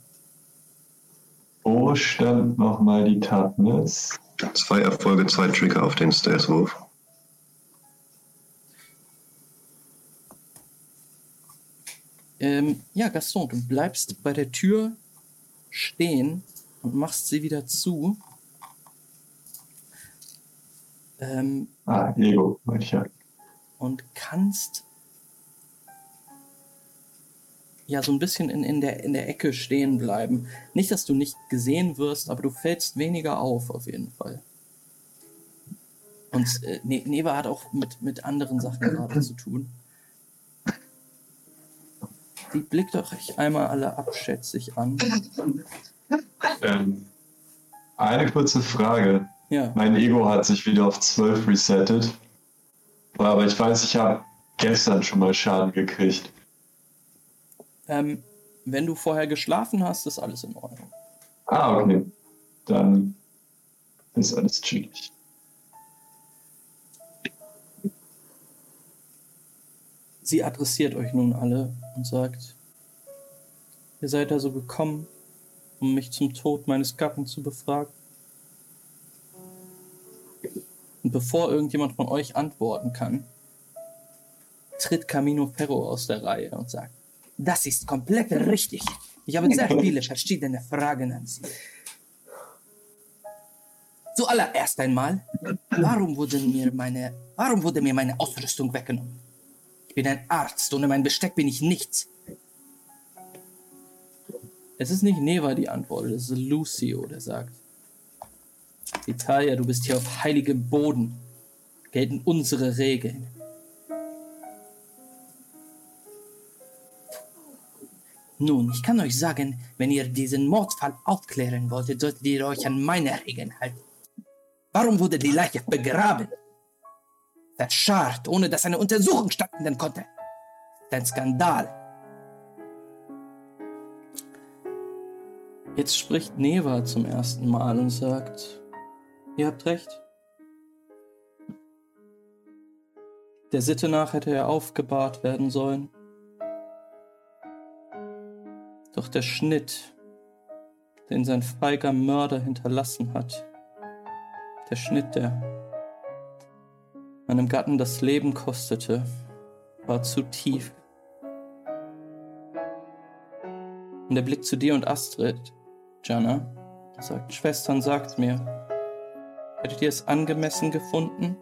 Wo stand nochmal die Tatnis? Zwei Erfolge, zwei Trigger auf den Stealth-Wurf. Ähm, ja, Gaston, du bleibst bei der Tür stehen und machst sie wieder zu. Ähm, Ah, Ego, meine ich ja. und kannst ja so ein bisschen in, in, der, in der Ecke stehen bleiben. Nicht, dass du nicht gesehen wirst, aber du fällst weniger auf, auf jeden Fall. Und äh, Ne- Neva hat auch mit, mit anderen Sachen gerade zu tun. Die blickt euch einmal alle abschätzig an. Ähm, eine kurze Frage. Ja, Mein Ego hat sich wieder auf 12 resettet. Aber ich weiß, ich habe gestern schon mal Schaden gekriegt. Ähm, wenn du vorher geschlafen hast, ist alles in Ordnung. Ah, okay. Dann ist alles chillig. Sie adressiert euch nun alle und sagt, ihr seid also gekommen, um mich zum Tod meines Gatten zu befragen. Und bevor irgendjemand von euch antworten kann, tritt Camino Ferro aus der Reihe und sagt, das ist komplett richtig. Ich habe sehr viele verschiedene Fragen an Sie. Zuallererst einmal, warum wurde mir meine, warum wurde mir meine Ausrüstung weggenommen? Ich bin ein Arzt, ohne mein Besteck bin ich nichts. Es ist nicht Neva, die antwortet, es ist Lucio, der sagt. Italia, du bist hier auf heiligem Boden. Gelten unsere Regeln. Nun, ich kann euch sagen, wenn ihr diesen Mordfall aufklären wolltet, solltet ihr euch an meine Regeln halten. Warum wurde die Leiche begraben? Verscharrt, ohne dass eine Untersuchung stattfinden konnte. Ein Skandal. Jetzt spricht Neva zum ersten Mal und sagt, ihr habt recht. Der Sitte nach hätte er aufgebahrt werden sollen. Doch der Schnitt, den sein feiger Mörder hinterlassen hat, der Schnitt, der meinem Gatten das Leben kostete, war zu tief. Und der Blick zu dir und Astrid, Jana, sagt, Schwestern, sagt mir, hättet ihr es angemessen gefunden,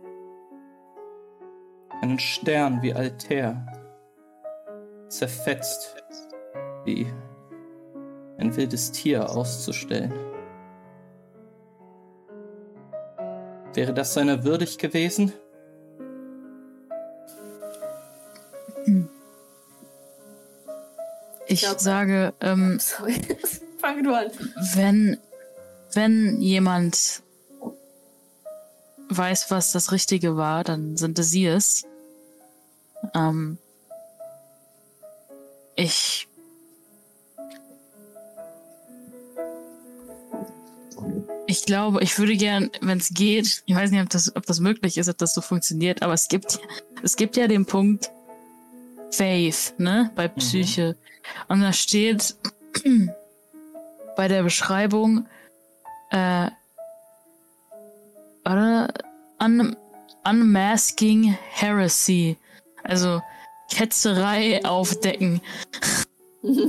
einen Stern wie Altair, zerfetzt wie ein wildes Tier auszustellen? Wäre das seiner würdig gewesen? Ich glaub- sage, ähm, Sorry. Fang du an. wenn, wenn jemand weiß, was das Richtige war, dann sind es sie es. Ähm, ich. Ich glaube, ich würde gern, wenn es geht, ich weiß nicht, ob das, ob das möglich ist, ob das so funktioniert, aber es gibt, es gibt ja den Punkt Faith, ne, bei Psyche. Und da steht bei der Beschreibung, äh, oder? Un Unmasking Heresy. Also Ketzerei aufdecken.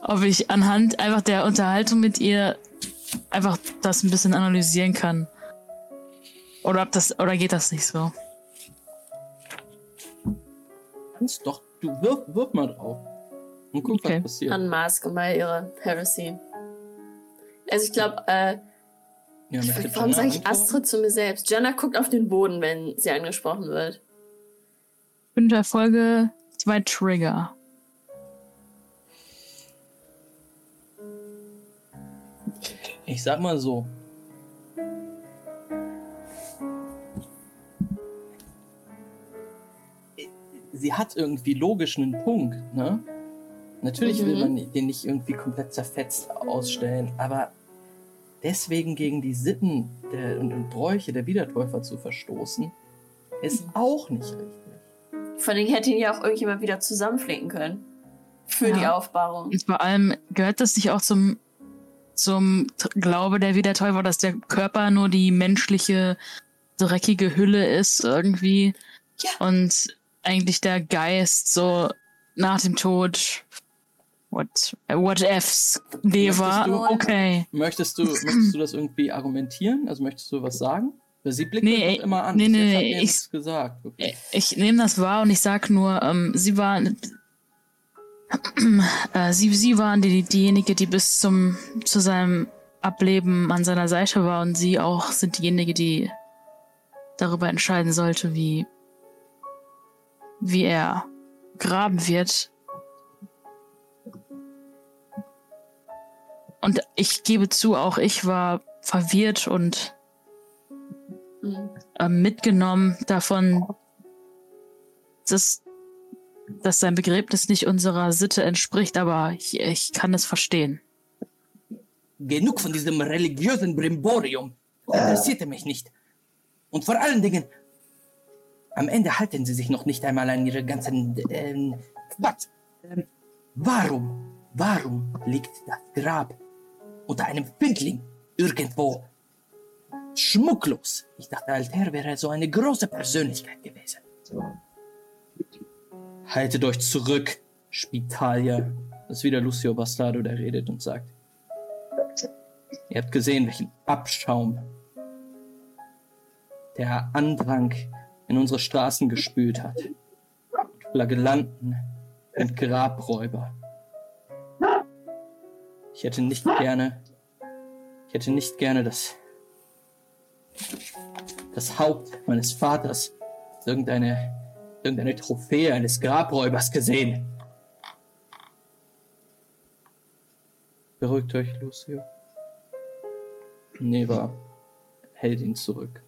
Ob ich anhand einfach der Unterhaltung mit ihr einfach das ein bisschen analysieren kann. Oder ob das, oder geht das nicht so? Kannst doch, du wirf, wirf mal drauf. Und guck, Okay. was passiert. Unmask mal ihre Heresy. Also ich glaube, äh, Ja, warum sage ich? Astrid zu mir selbst? Jenna guckt auf den Boden, wenn sie angesprochen wird. Fünf Erfolge, zwei Trigger. Ich sag mal so. Sie hat irgendwie logisch einen Punkt, ne? Natürlich mhm. will man den nicht irgendwie komplett zerfetzt ausstellen, aber deswegen gegen die Sitten der, und, Bräuche der Wiedertäufer zu verstoßen, ist mhm. auch nicht richtig. Vor allem hätte ihn ja auch irgendjemand wieder zusammenflinken können. Für ja. die Aufbahrung. Vor allem gehört das nicht auch zum zum Glaube der Wiedertäufer, dass der Körper nur die menschliche, dreckige Hülle ist irgendwie. Ja. Und eigentlich der Geist so nach dem Tod, what, what ifs, du- okay. Möchtest du, möchtest du das irgendwie argumentieren? Also möchtest du was sagen? Weil sie blickt Nee, immer an. nee, nee, ich- gesagt. Okay. Ich nehme das wahr und ich sag nur, ähm, sie war, äh, sie, sie waren die, diejenige, die bis zum, zu seinem Ableben an seiner Seite war und sie auch sind diejenige, die darüber entscheiden sollte, wie, wie er graben wird. Und ich gebe zu, auch ich war verwirrt und Mhm. äh, mitgenommen davon, dass, dass sein Begräbnis nicht unserer Sitte entspricht, aber ich, ich kann es verstehen. Genug von diesem religiösen Brimborium. Das interessierte mich nicht. Und vor allen Dingen, am Ende halten sie sich noch nicht einmal an ihre ganzen ähm, Quatsch. Ähm, warum, warum liegt das Grab unter einem Findling irgendwo schmucklos? Ich dachte, Alter wäre so eine große Persönlichkeit gewesen. Haltet euch zurück, Spitalia. Das ist wieder Lucio Bastardo, der redet und sagt. Ihr habt gesehen, welchen Abschaum der Andrang in unsere Straßen gespült hat. Flagellanten und Grabräuber. Ich hätte nicht gerne, ich hätte nicht gerne das, das Haupt meines Vaters irgendeine, irgendeine Trophäe eines Grabräubers gesehen. Beruhigt euch, Lucio. Neva hält ihn zurück.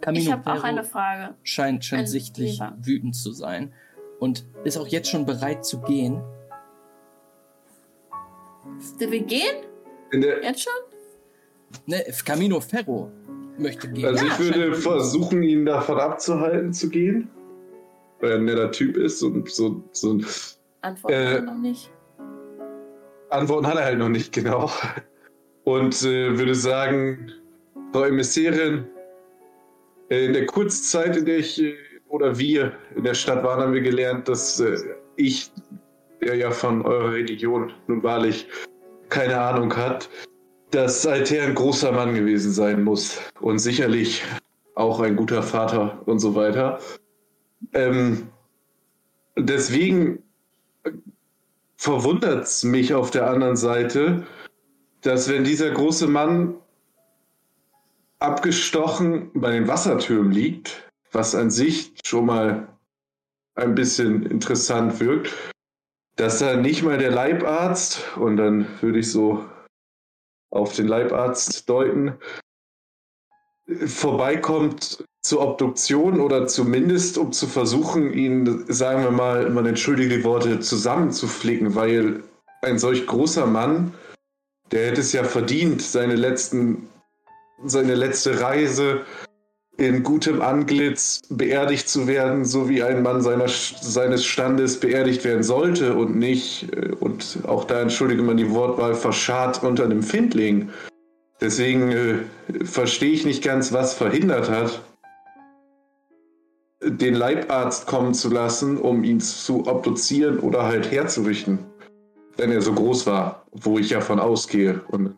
Camino Ich habe auch eine Frage. scheint, scheint Ein sichtlich Neva. wütend zu sein und ist auch jetzt schon bereit zu gehen. Wir gehen? Jetzt schon? Ne, Camino Ferro möchte gehen. also Ja, ich würde versuchen, ihn davon abzuhalten zu gehen. Weil er ein netter Typ ist und so, so ein Antwort Äh, noch nicht. Antworten hat er halt noch nicht genau. Und äh, würde sagen, Frau Emissärin, äh, in der Kurzzeit, in der ich äh, oder wir in der Stadt waren, haben wir gelernt, dass äh, ich, der ja von eurer Religion nun wahrlich keine Ahnung hat, dass Alter ein großer Mann gewesen sein muss und sicherlich auch ein guter Vater und so weiter. Ähm, deswegen verwundert es mich auf der anderen Seite, dass wenn dieser große Mann abgestochen bei den Wassertürmen liegt, was an sich schon mal ein bisschen interessant wirkt, dass da nicht mal der Leibarzt, und dann würde ich so auf den Leibarzt deuten, vorbeikommt zur Obduktion oder zumindest um zu versuchen, ihn, sagen wir mal, man entschuldige die Worte, zusammenzuflicken, weil ein solch großer Mann, der hätte es ja verdient, seine letzten, seine letzte Reise in gutem Antlitz beerdigt zu werden, so wie ein Mann seiner, seines Standes beerdigt werden sollte und nicht, äh, und auch da entschuldige man die Wortwahl, verscharrt unter einem Findling. Deswegen äh, verstehe ich nicht ganz, was verhindert hat, den Leibarzt kommen zu lassen, um ihn zu obduzieren oder halt herzurichten, wenn er so groß war, wo ich ja von ausgehe. Und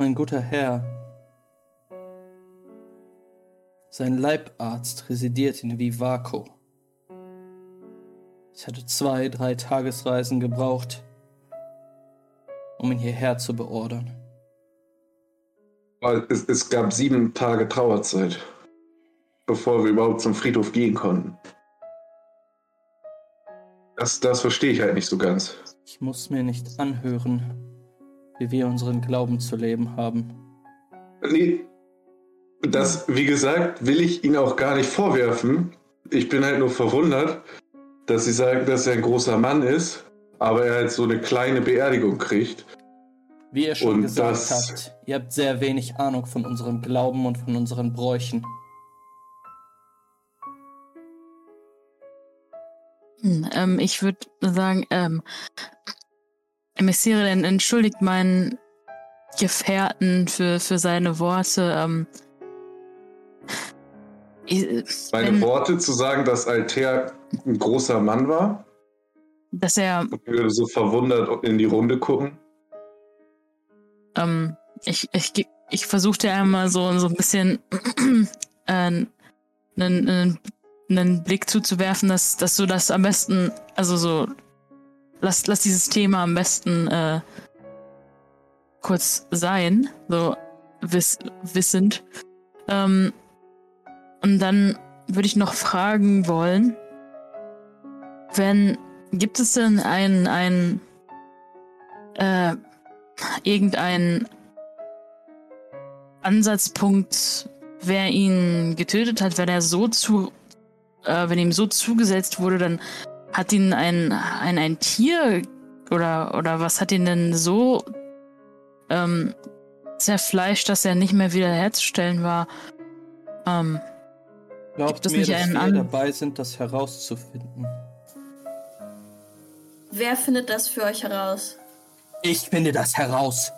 Mein guter Herr, sein Leibarzt residiert in Vivaco. Ich hatte zwei, drei Tagesreisen gebraucht, um ihn hierher zu beordern. Es, es gab sieben Tage Trauerzeit, bevor wir überhaupt zum Friedhof gehen konnten. Das, das verstehe ich halt nicht so ganz. Ich muss mir nicht anhören, wie wir unseren Glauben zu leben haben. Nee, das, wie gesagt, will ich Ihnen auch gar nicht vorwerfen. Ich bin halt nur verwundert, dass Sie sagen, dass er ein großer Mann ist, aber er halt so eine kleine Beerdigung kriegt. Wie ihr schon Und gesagt das- habt, ihr habt sehr wenig Ahnung von unserem Glauben und von unseren Bräuchen. Hm, ähm, ich würde sagen, ähm, Messire, entschuldigt meinen Gefährten für, für seine Worte. Ähm, wenn- Worte zu sagen, dass Altair ein großer Mann war dass er, und würde so verwundert in die Runde gucken. ähm, ich, ich, ich versuchte einmal so, so ein bisschen äh, einen, einen, einen Blick zuzuwerfen, dass, dass du das am besten, also so, lass, lass dieses Thema am besten äh, kurz sein, so wiss, wissend. Ähm, und dann würde ich noch fragen wollen, wenn, gibt es denn ein, ein, äh, irgendein Ansatzpunkt, wer ihn getötet hat, wenn er so zu, äh, wenn ihm so zugesetzt wurde, dann hat ihn ein, ein, ein Tier oder, oder was hat ihn denn so ähm, zerfleischt, dass er nicht mehr wiederherzustellen war? Ähm, Glaubt Gibt es mir, nicht dass einen wir an- dabei sind, das herauszufinden. Wer findet das für euch heraus? Ich finde das heraus.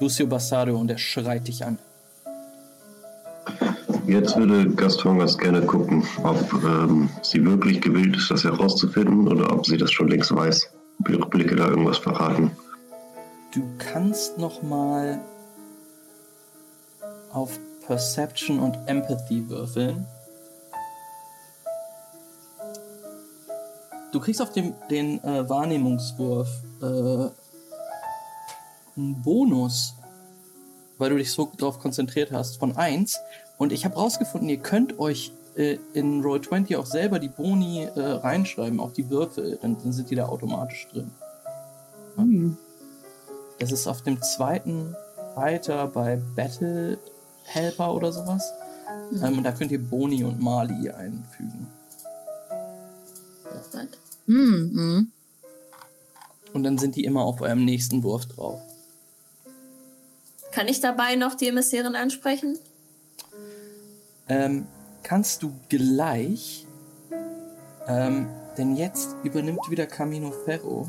Lucio Bastardo und er schreit dich an. Jetzt würde Gaston ganz gerne gucken, ob ähm, sie wirklich gewillt ist, das herauszufinden oder ob sie das schon längst weiß. Ihre Blicke da irgendwas verraten. Du kannst noch mal auf Perception und Empathy würfeln. Du kriegst auf dem, den äh, Wahrnehmungswurf äh, einen Bonus, weil du dich so darauf konzentriert hast, von 1. Und ich habe rausgefunden, ihr könnt euch äh, in Roll20 auch selber die Boni äh, reinschreiben, auch die Würfel, dann, dann sind die da automatisch drin. hm. Das ist auf dem zweiten weiter bei Battle Helper oder sowas. Ähm, und da könnt ihr Boni und Mali einfügen. Hm, hm. Und dann sind die immer auf eurem nächsten Wurf drauf. Kann ich dabei noch die Emissärin ansprechen? Ähm, kannst du gleich, ähm, denn jetzt übernimmt wieder Camino Ferro,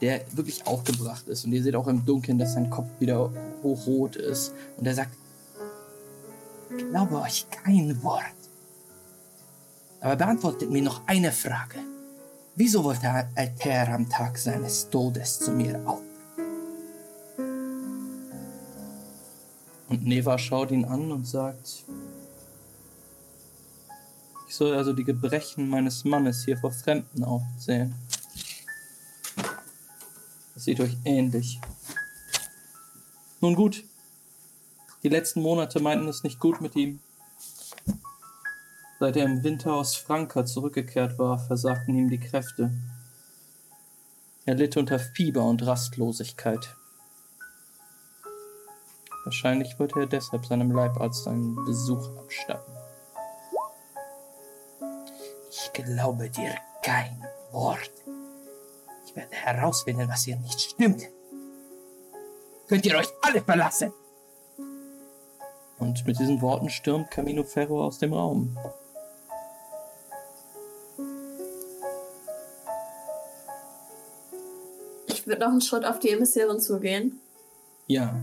der wirklich aufgebracht ist. Und ihr seht auch im Dunkeln, dass sein Kopf wieder hochrot ist. Und er sagt, Ich glaube euch kein Wort. Aber beantwortet mir noch eine Frage. Wieso wollte Altair am Tag seines Todes zu mir auf? Und Neva schaut ihn an und sagt, ich soll also die Gebrechen meines Mannes hier vor Fremden aufzählen. Das sieht euch ähnlich. Nun gut, die letzten Monate meinten es nicht gut mit ihm. Seit er im Winter aus Franka zurückgekehrt war, versagten ihm die Kräfte. Er litt unter Fieber und Rastlosigkeit. Wahrscheinlich wollte er deshalb seinem Leibarzt einen Besuch abstatten. Ich glaube dir kein Wort. Ich werde herausfinden, was hier nicht stimmt. Könnt ihr euch alle verlassen? Und mit diesen Worten stürmt Camino Ferro aus dem Raum. Ich würde noch einen Schritt auf die Emissärin zugehen Ja,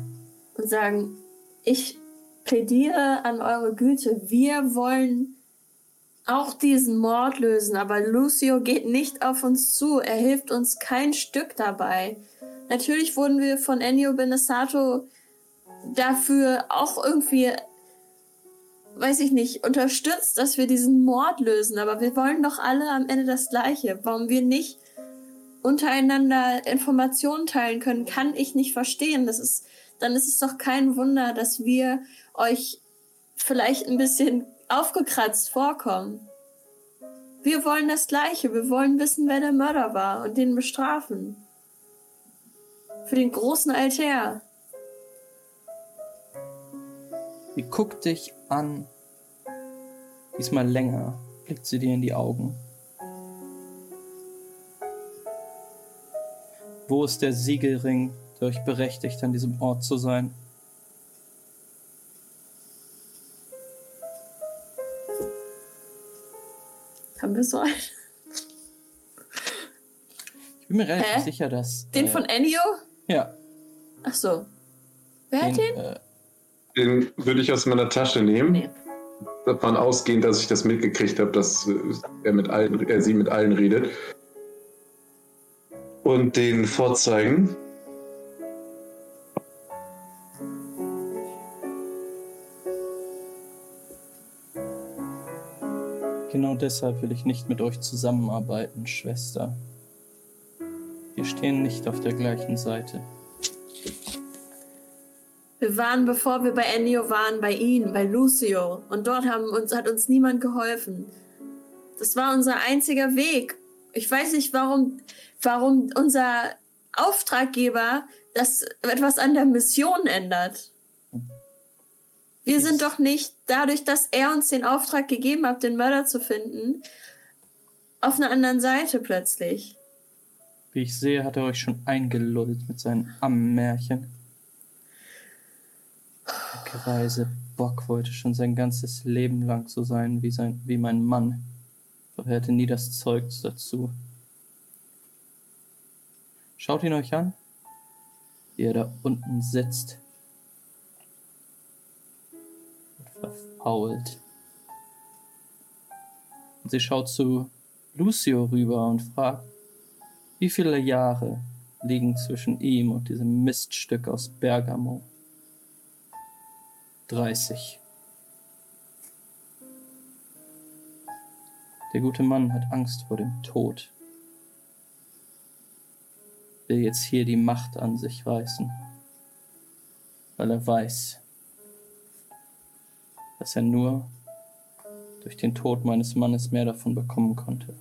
und sagen, ich plädiere an eure Güte. Wir wollen auch diesen Mord lösen, aber Lucio geht nicht auf uns zu. Er hilft uns kein Stück dabei. Natürlich wurden wir von Ennio Benesato dafür auch irgendwie, weiß ich nicht, unterstützt, dass wir diesen Mord lösen. Aber wir wollen doch alle am Ende das Gleiche. Warum wir nicht untereinander Informationen teilen können, kann ich nicht verstehen. Das ist, dann ist es doch kein Wunder, dass wir euch vielleicht ein bisschen aufgekratzt vorkommen. Wir wollen das Gleiche. Wir wollen wissen, wer der Mörder war und den bestrafen. Für den großen Altar. Sie guckt dich an. Diesmal länger blickt sie dir in die Augen. Wo ist der Siegelring, der euch berechtigt, an diesem Ort zu sein? Haben wir so einen? Ich bin mir relativ Hä? sicher, dass. Den äh, von Ennio? Ja. Ach so. Wer hat Den, den? äh, Den würde ich aus meiner Tasche nehmen. Nee. Davon ausgehend, dass ich das mitgekriegt habe, dass äh, er mit allen, er sie mit allen redet. Und den vorzeigen. Genau deshalb will ich nicht mit euch zusammenarbeiten, Schwester. Wir stehen nicht auf der gleichen Seite. Wir waren, bevor wir bei Ennio waren, bei ihm, bei Lucio. Und dort uns, hat uns niemand geholfen. Das war unser einziger Weg. Ich weiß nicht, warum, warum unser Auftraggeber das etwas an der Mission ändert. Wir sind doch nicht, dadurch, dass er uns den Auftrag gegeben hat, den Mörder zu finden, auf einer anderen Seite plötzlich. Wie ich sehe, hat er euch schon eingelullt mit seinen Ammenmärchen. Der greise Bock wollte schon sein ganzes Leben lang so sein wie, sein, wie mein Mann. Doch er hatte nie das Zeug dazu. Schaut ihn euch an, wie er da unten sitzt. Verfault. Und sie schaut zu Lucio rüber und fragt, wie viele Jahre liegen zwischen ihm und diesem Miststück aus Bergamo? 30. Der gute Mann hat Angst vor dem Tod. Will jetzt hier die Macht an sich reißen, weil er weiß, dass er nur durch den Tod meines Mannes mehr davon bekommen konnte.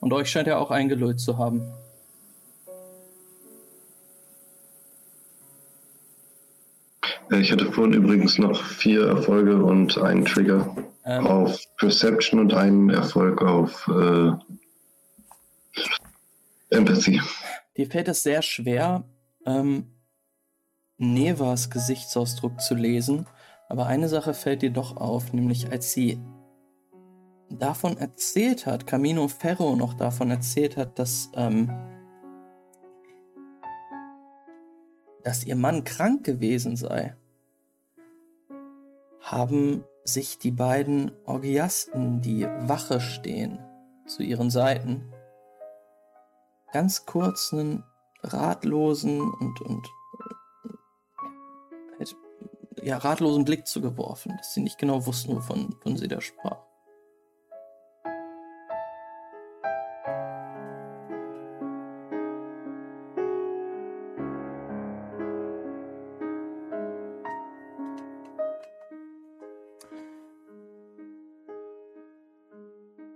Und euch scheint er auch eingelullt zu haben. Äh, Ich hatte vorhin übrigens noch vier Erfolge und einen Trigger Ähm, auf Perception und einen Erfolg auf äh, Empathy. Dir fällt es sehr schwer, ähm, Nevas Gesichtsausdruck zu lesen, aber eine Sache fällt dir doch auf, nämlich als sie davon erzählt hat, Camino Ferro noch davon erzählt hat, dass, ähm, dass ihr Mann krank gewesen sei, haben sich die beiden Orgiasten, die Wache stehen, zu ihren Seiten, ganz kurz einen ratlosen und, und äh, halt, ja, ratlosen Blick zugeworfen, dass sie nicht genau wussten, wovon, wovon sie da sprach.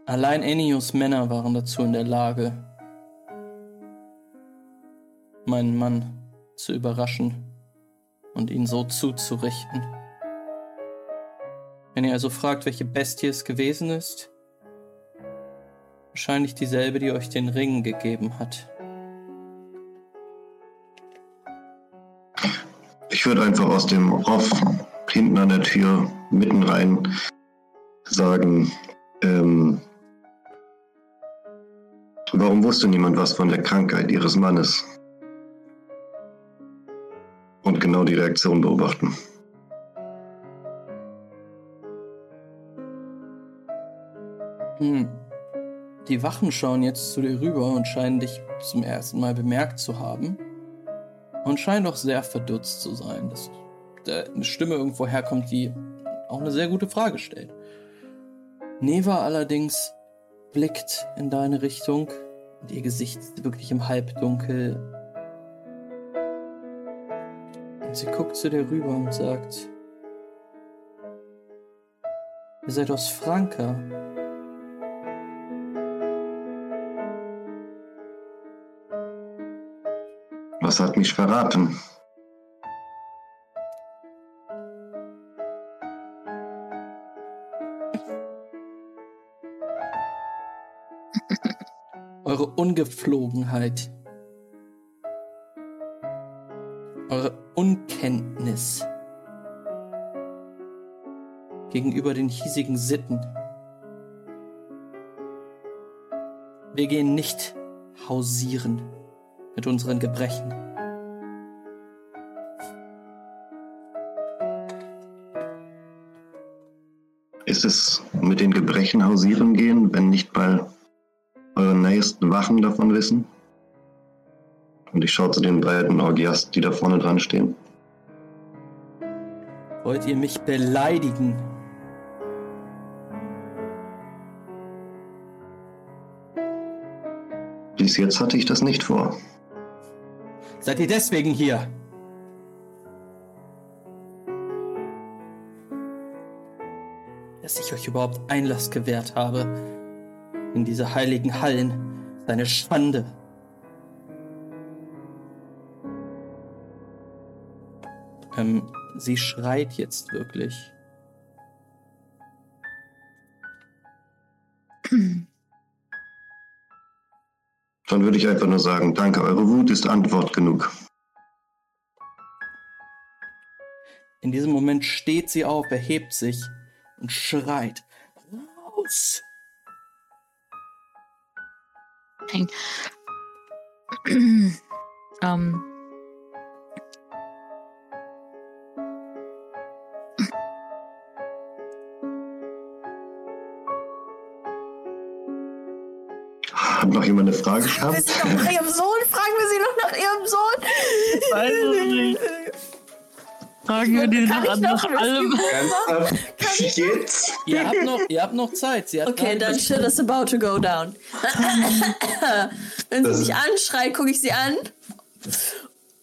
Allein Ennios Männer waren dazu in der Lage, meinen Mann zu überraschen und ihn so zuzurichten. Wenn ihr also fragt, welche Bestie es gewesen ist, wahrscheinlich dieselbe, die euch den Ring gegeben hat. Ich würde einfach aus dem Off hinten an der Tür mitten rein sagen, ähm, warum wusste niemand was von der Krankheit ihres Mannes? Genau die Reaktion beobachten. Hm. Die Wachen schauen jetzt zu dir rüber und scheinen dich zum ersten Mal bemerkt zu haben. Und scheinen doch sehr verdutzt zu sein, dass da eine Stimme irgendwo herkommt, die auch eine sehr gute Frage stellt. Neva allerdings blickt in deine Richtung und ihr Gesicht ist wirklich im Halbdunkel. Und sie guckt zu dir rüber und sagt, ihr seid aus Franka. Was hat mich verraten? Eure Ungepflogenheit. Unkenntnis gegenüber den hiesigen Sitten. Wir gehen nicht hausieren mit unseren Gebrechen. Ist es mit den Gebrechen hausieren gehen, wenn nicht mal eure nächsten Wachen davon wissen? Und ich schaue zu den beiden Orgiasten, die da vorne dran stehen. Wollt ihr mich beleidigen? Bis jetzt hatte ich das nicht vor. Seid ihr deswegen hier? Dass ich euch überhaupt Einlass gewährt habe in diese heiligen Hallen, ist eine Schande. Ähm, sie schreit jetzt wirklich. Dann würde ich einfach nur sagen, danke, eure Wut ist Antwort genug. In diesem Moment steht sie auf, erhebt sich und schreit. Raus! Ähm. Noch jemand eine Frage Fragen wir gehabt? sie noch nach ihrem Sohn? Fragen wir sie noch nach ihrem Sohn? weiß es nicht. Fragen wir ich noch nach allem. Jetzt? Ihr habt noch, ihr habt noch Zeit. Sie hat Okay, dann shit is about to go down. Wenn sie mich anschreit, gucke ich sie an.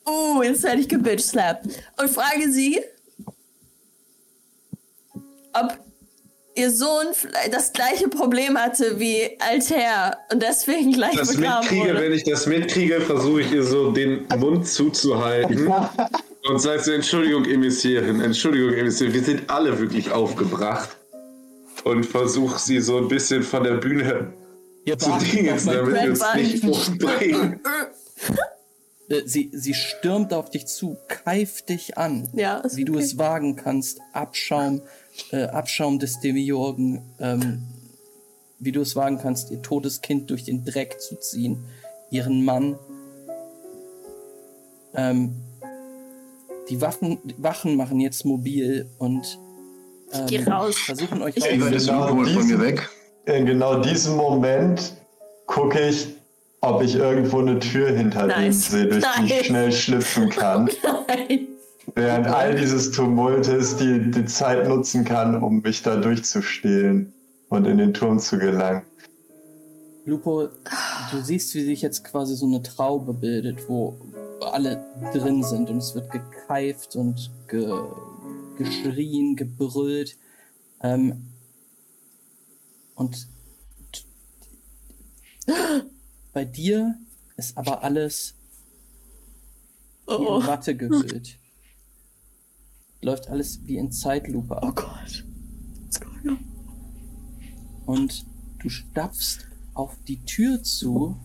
Uh, jetzt werde ich gebitch slapped. Und frage sie, ob ihr Sohn das gleiche Problem hatte wie Altair und deswegen gleich Das begraben mitkriege, wurde. wenn ich das mitkriege, versuche ich ihr so den Mund zuzuhalten und sage so, Entschuldigung, Emissärin, Entschuldigung, Emissärin, wir sind alle wirklich aufgebracht. Und versuche sie so ein bisschen von der Bühne Ihr zu dingen, damit wir uns nicht umbringen. Äh, Sie, sie stürmt auf dich zu, keift dich an, Ja, wie du okay. es wagen kannst, Abschaum, äh, Abschaum des Demiurgen, ähm, wie du es wagen kannst, ihr totes Kind durch den Dreck zu ziehen, ihren Mann. Ähm, die Waffen, die Wachen machen jetzt mobil und ähm, geh raus. versuchen euch ist Genau diesen- weg? In genau diesem Moment gucke ich, ob ich irgendwo eine Tür hinter denen Nice. sehe, durch die ich Nice. schnell schlüpfen kann. Nein. Während all dieses Tumultes die, die Zeit nutzen kann, um mich da durchzustehlen und in den Turm zu gelangen. Lupo, du siehst, wie sich jetzt quasi so eine Traube bildet, wo alle drin sind und es wird gekeift und ge geschrien, gebrüllt. Ähm, und bei dir ist aber alles Oh, in Watte gehüllt. Läuft alles wie in Zeitlupe ab. oh Gott. What's going on? Und du stapfst auf die Tür zu,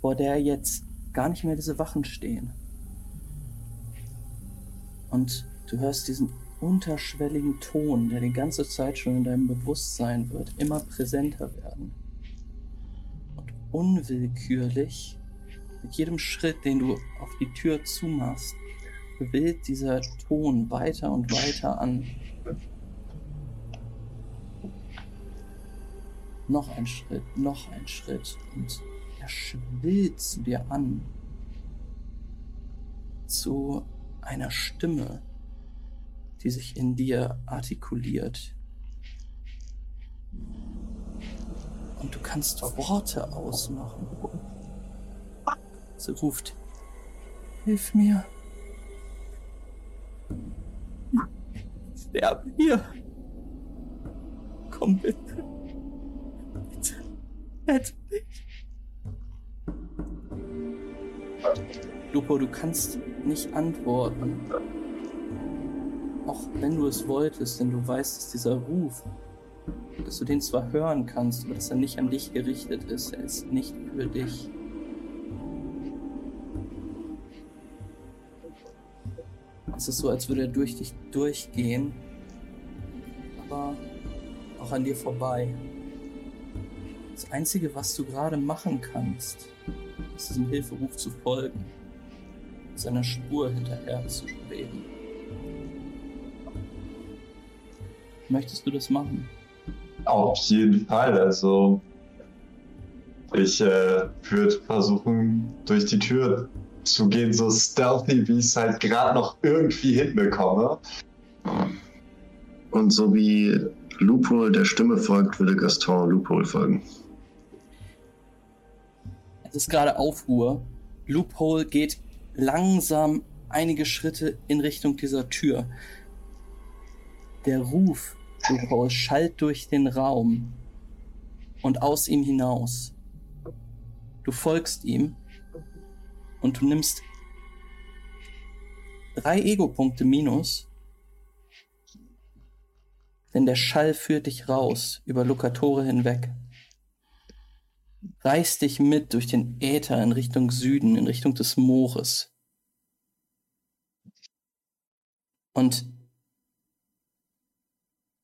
vor der jetzt gar nicht mehr diese Wachen stehen. Und du hörst diesen unterschwelligen Ton, der die ganze Zeit schon in deinem Bewusstsein wird, immer präsenter werden. Und unwillkürlich, mit jedem Schritt, den du auf die Tür zumachst, bewegt dieser Ton weiter und weiter an. Noch ein Schritt, noch ein Schritt und er schwillt zu dir an. Zu einer Stimme, die sich in dir artikuliert. Und du kannst Worte ausmachen. Sie ruft, Hilf mir, sterben hier. Komm bitte. Bitte. Rette mich. Lupo, du kannst nicht antworten. Auch wenn du es wolltest, denn du weißt, dass dieser Ruf, dass du den zwar hören kannst, aber dass er nicht an dich gerichtet ist. Er ist nicht für dich. Es ist so, als würde er durch dich durchgehen, aber auch an dir vorbei. Das Einzige, was du gerade machen kannst, ist diesem Hilferuf zu folgen, seiner Spur hinterher zu streben. Möchtest du das machen? Auf jeden Fall. Also ich äh, würde versuchen, durch die Tür zu gehen, so stealthy, wie ich es halt gerade noch irgendwie hinbekomme. Und so wie Lupol der Stimme folgt, würde Gaston Lupol folgen. Es ist gerade Aufruhr. Loophole geht langsam einige Schritte in Richtung dieser Tür. Der Ruf Loophole schallt durch den Raum und aus ihm hinaus. Du folgst ihm und du nimmst drei Ego-Punkte minus, denn der Schall führt dich raus über Lokatore hinweg. Reißt dich mit durch den Äther in Richtung Süden, in Richtung des Moores. Und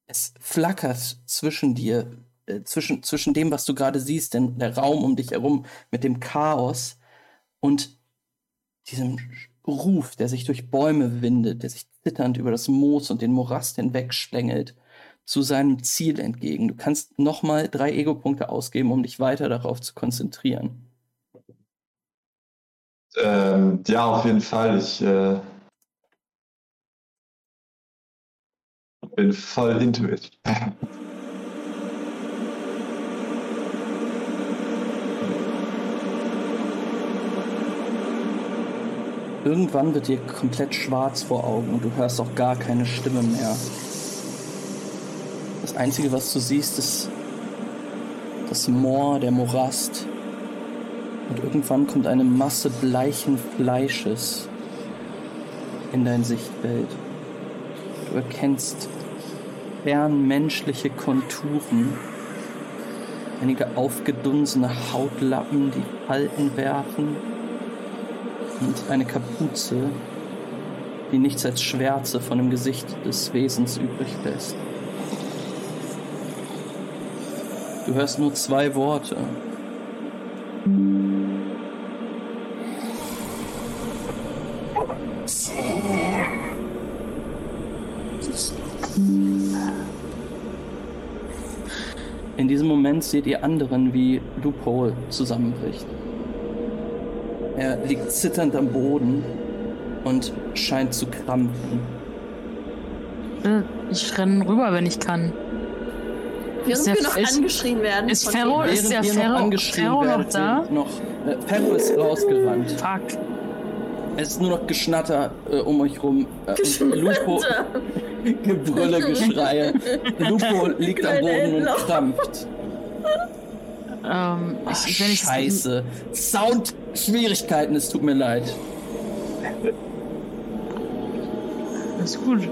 es flackert zwischen dir, äh, zwischen, zwischen dem, was du gerade siehst, denn der Raum um dich herum mit dem Chaos und diesem Ruf, der sich durch Bäume windet, der sich zitternd über das Moos und den Morast hinwegschlängelt, zu seinem Ziel entgegen. Du kannst nochmal drei Ego-Punkte ausgeben, um dich weiter darauf zu konzentrieren. Ähm, ja, auf jeden Fall. Ich äh, bin voll into it. Irgendwann wird dir komplett schwarz vor Augen und du hörst auch gar keine Stimme mehr. Das Einzige, was du siehst, ist das Moor, der Morast. Und irgendwann kommt eine Masse bleichen Fleisches in dein Sichtfeld. Du erkennst fern menschliche Konturen, einige aufgedunsene Hautlappen, die Falten werfen und eine Kapuze, die nichts als Schwärze von dem Gesicht des Wesens übrig lässt. Du hörst nur zwei Worte. In diesem Moment seht ihr anderen, wie Loophole zusammenbricht. Er liegt zitternd am Boden und scheint zu krampfen. Äh, Ich renne rüber, wenn ich kann. Während wir noch ist- angeschrien werden. ist Ferro-. Ist der Ferro- noch Ferro noch da? Noch, äh, Ferro ist rausgerannt. Fuck. Es ist nur noch Geschnatter äh, um euch rum. Äh, Lupo, Gebrülle, Geschreie. Lupo liegt am Boden und krampft. Ähm, Ach, ich, wenn ich scheiße. Sound-Schwierigkeiten, es tut mir leid. Ist gut.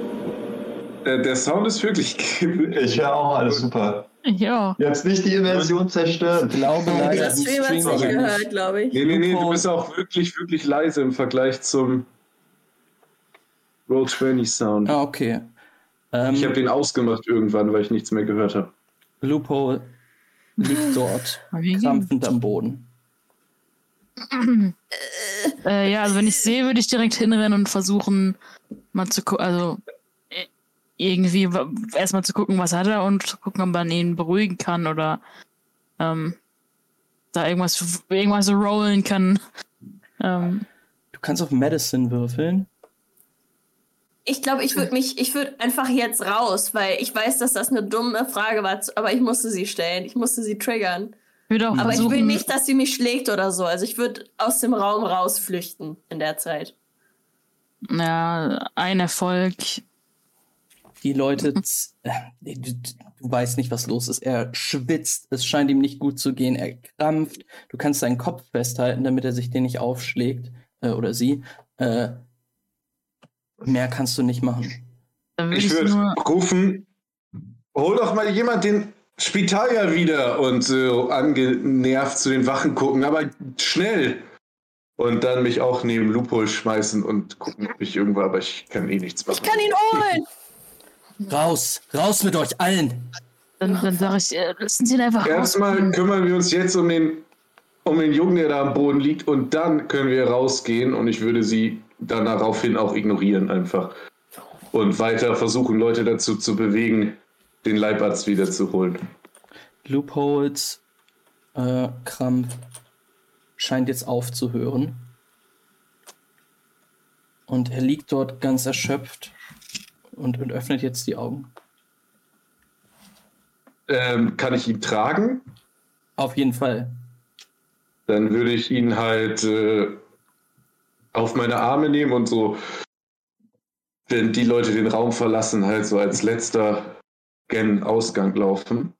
Äh, der Sound ist wirklich. Ich höre auch alles super. Ja. Jetzt nicht die Immersion zerstören. Ich glaube leider, Der im Stream hat nicht gehört, glaube ich. Nee, nee, nee, du bist auch wirklich, wirklich leise im Vergleich zum Roll20 Sound. Ah, okay. Ähm, Ich habe den ausgemacht irgendwann, weil ich nichts mehr gehört habe. Loophole liegt dort, krampfend am Boden. Äh, ja, also wenn ich sehe, würde ich direkt hinrennen und versuchen, mal zu gucken, also äh, irgendwie erstmal zu gucken, was hat er und zu gucken, ob man ihn beruhigen kann oder ähm, da irgendwas, irgendwas so rollen kann. Ähm, Du kannst auf Medicine würfeln. Ich glaube, ich würde mich, ich würde einfach jetzt raus, weil ich weiß, dass das eine dumme Frage war, aber ich musste sie stellen. Ich musste sie triggern. ich würde auch Aber ich will nicht, dass sie mich schlägt oder so. Also ich würde aus dem Raum rausflüchten in der Zeit. ja, ein Erfolg. die Leute, äh, du, du weißt nicht, was los ist. Er schwitzt, es scheint ihm nicht gut zu gehen, er krampft. Du kannst seinen Kopf festhalten, damit er sich den nicht aufschlägt, äh, oder sie. Äh, mehr kannst du nicht machen. Ich würde nur. rufen, hol doch mal jemand den Spitalier wieder und so angenervt zu den Wachen gucken, aber schnell. Und dann mich auch neben Loophole schmeißen und gucken, ob ich irgendwo, aber ich kann eh nichts machen. Ich kann ihn holen! Raus, raus mit euch allen! Dann, dann sage ich, äh, lassen Sie ihn einfach Erstmal rauskommen. kümmern wir uns jetzt um den, um den Jungen, der da am Boden liegt, und dann können wir rausgehen und ich würde sie dann daraufhin auch ignorieren einfach. Und weiter versuchen, Leute dazu zu bewegen, den Leibarzt wiederzuholen. Loopholes äh, Krampf scheint jetzt aufzuhören. Und er liegt dort ganz erschöpft und, und öffnet jetzt die Augen. Ähm, kann ich ihn tragen? Auf jeden Fall. Dann würde ich ihn halt äh, auf meine Arme nehmen und so, wenn die Leute den Raum verlassen, halt so als letzter gen Ausgang laufen.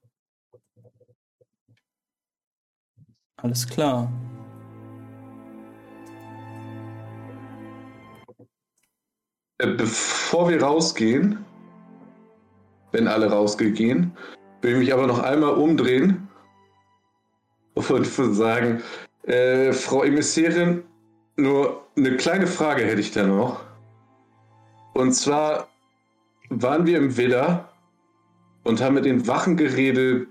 Alles klar. Äh, bevor wir rausgehen, wenn alle rausgehen, will ich mich aber noch einmal umdrehen und sagen, äh, Frau Emissärin, nur eine kleine Frage hätte ich da noch. Und zwar waren wir im Widder und haben mit den Wachen geredet,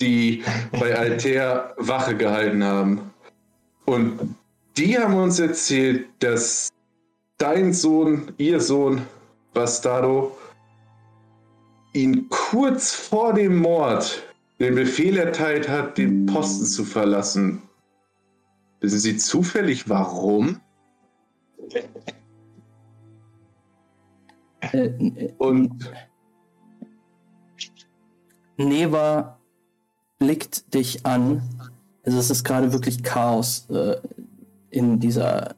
die bei Altair Wache gehalten haben. Und die haben uns erzählt, dass dein Sohn, ihr Sohn, Bastardo, ihn kurz vor dem Mord den Befehl erteilt hat, den Posten zu verlassen. Wissen Sie zufällig warum? Äh, Und Neva blickt dich an. Also es ist gerade wirklich Chaos äh, in dieser äh,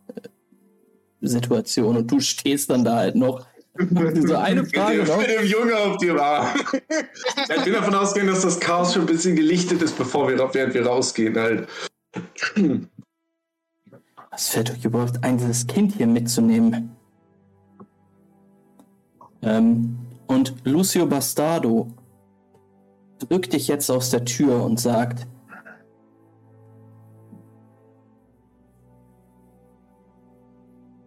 Situation und du stehst dann da halt noch. so eine Frage mit, dem, mit dem Junge auf dem Arm. ich bin davon ausgegangen, dass das Chaos schon ein bisschen gelichtet ist, bevor wir, während wir rausgehen halt. Was fällt euch überhaupt ein, dieses Kind hier mitzunehmen? Ähm, und Lucio Bastardo drückt dich jetzt aus der Tür und sagt: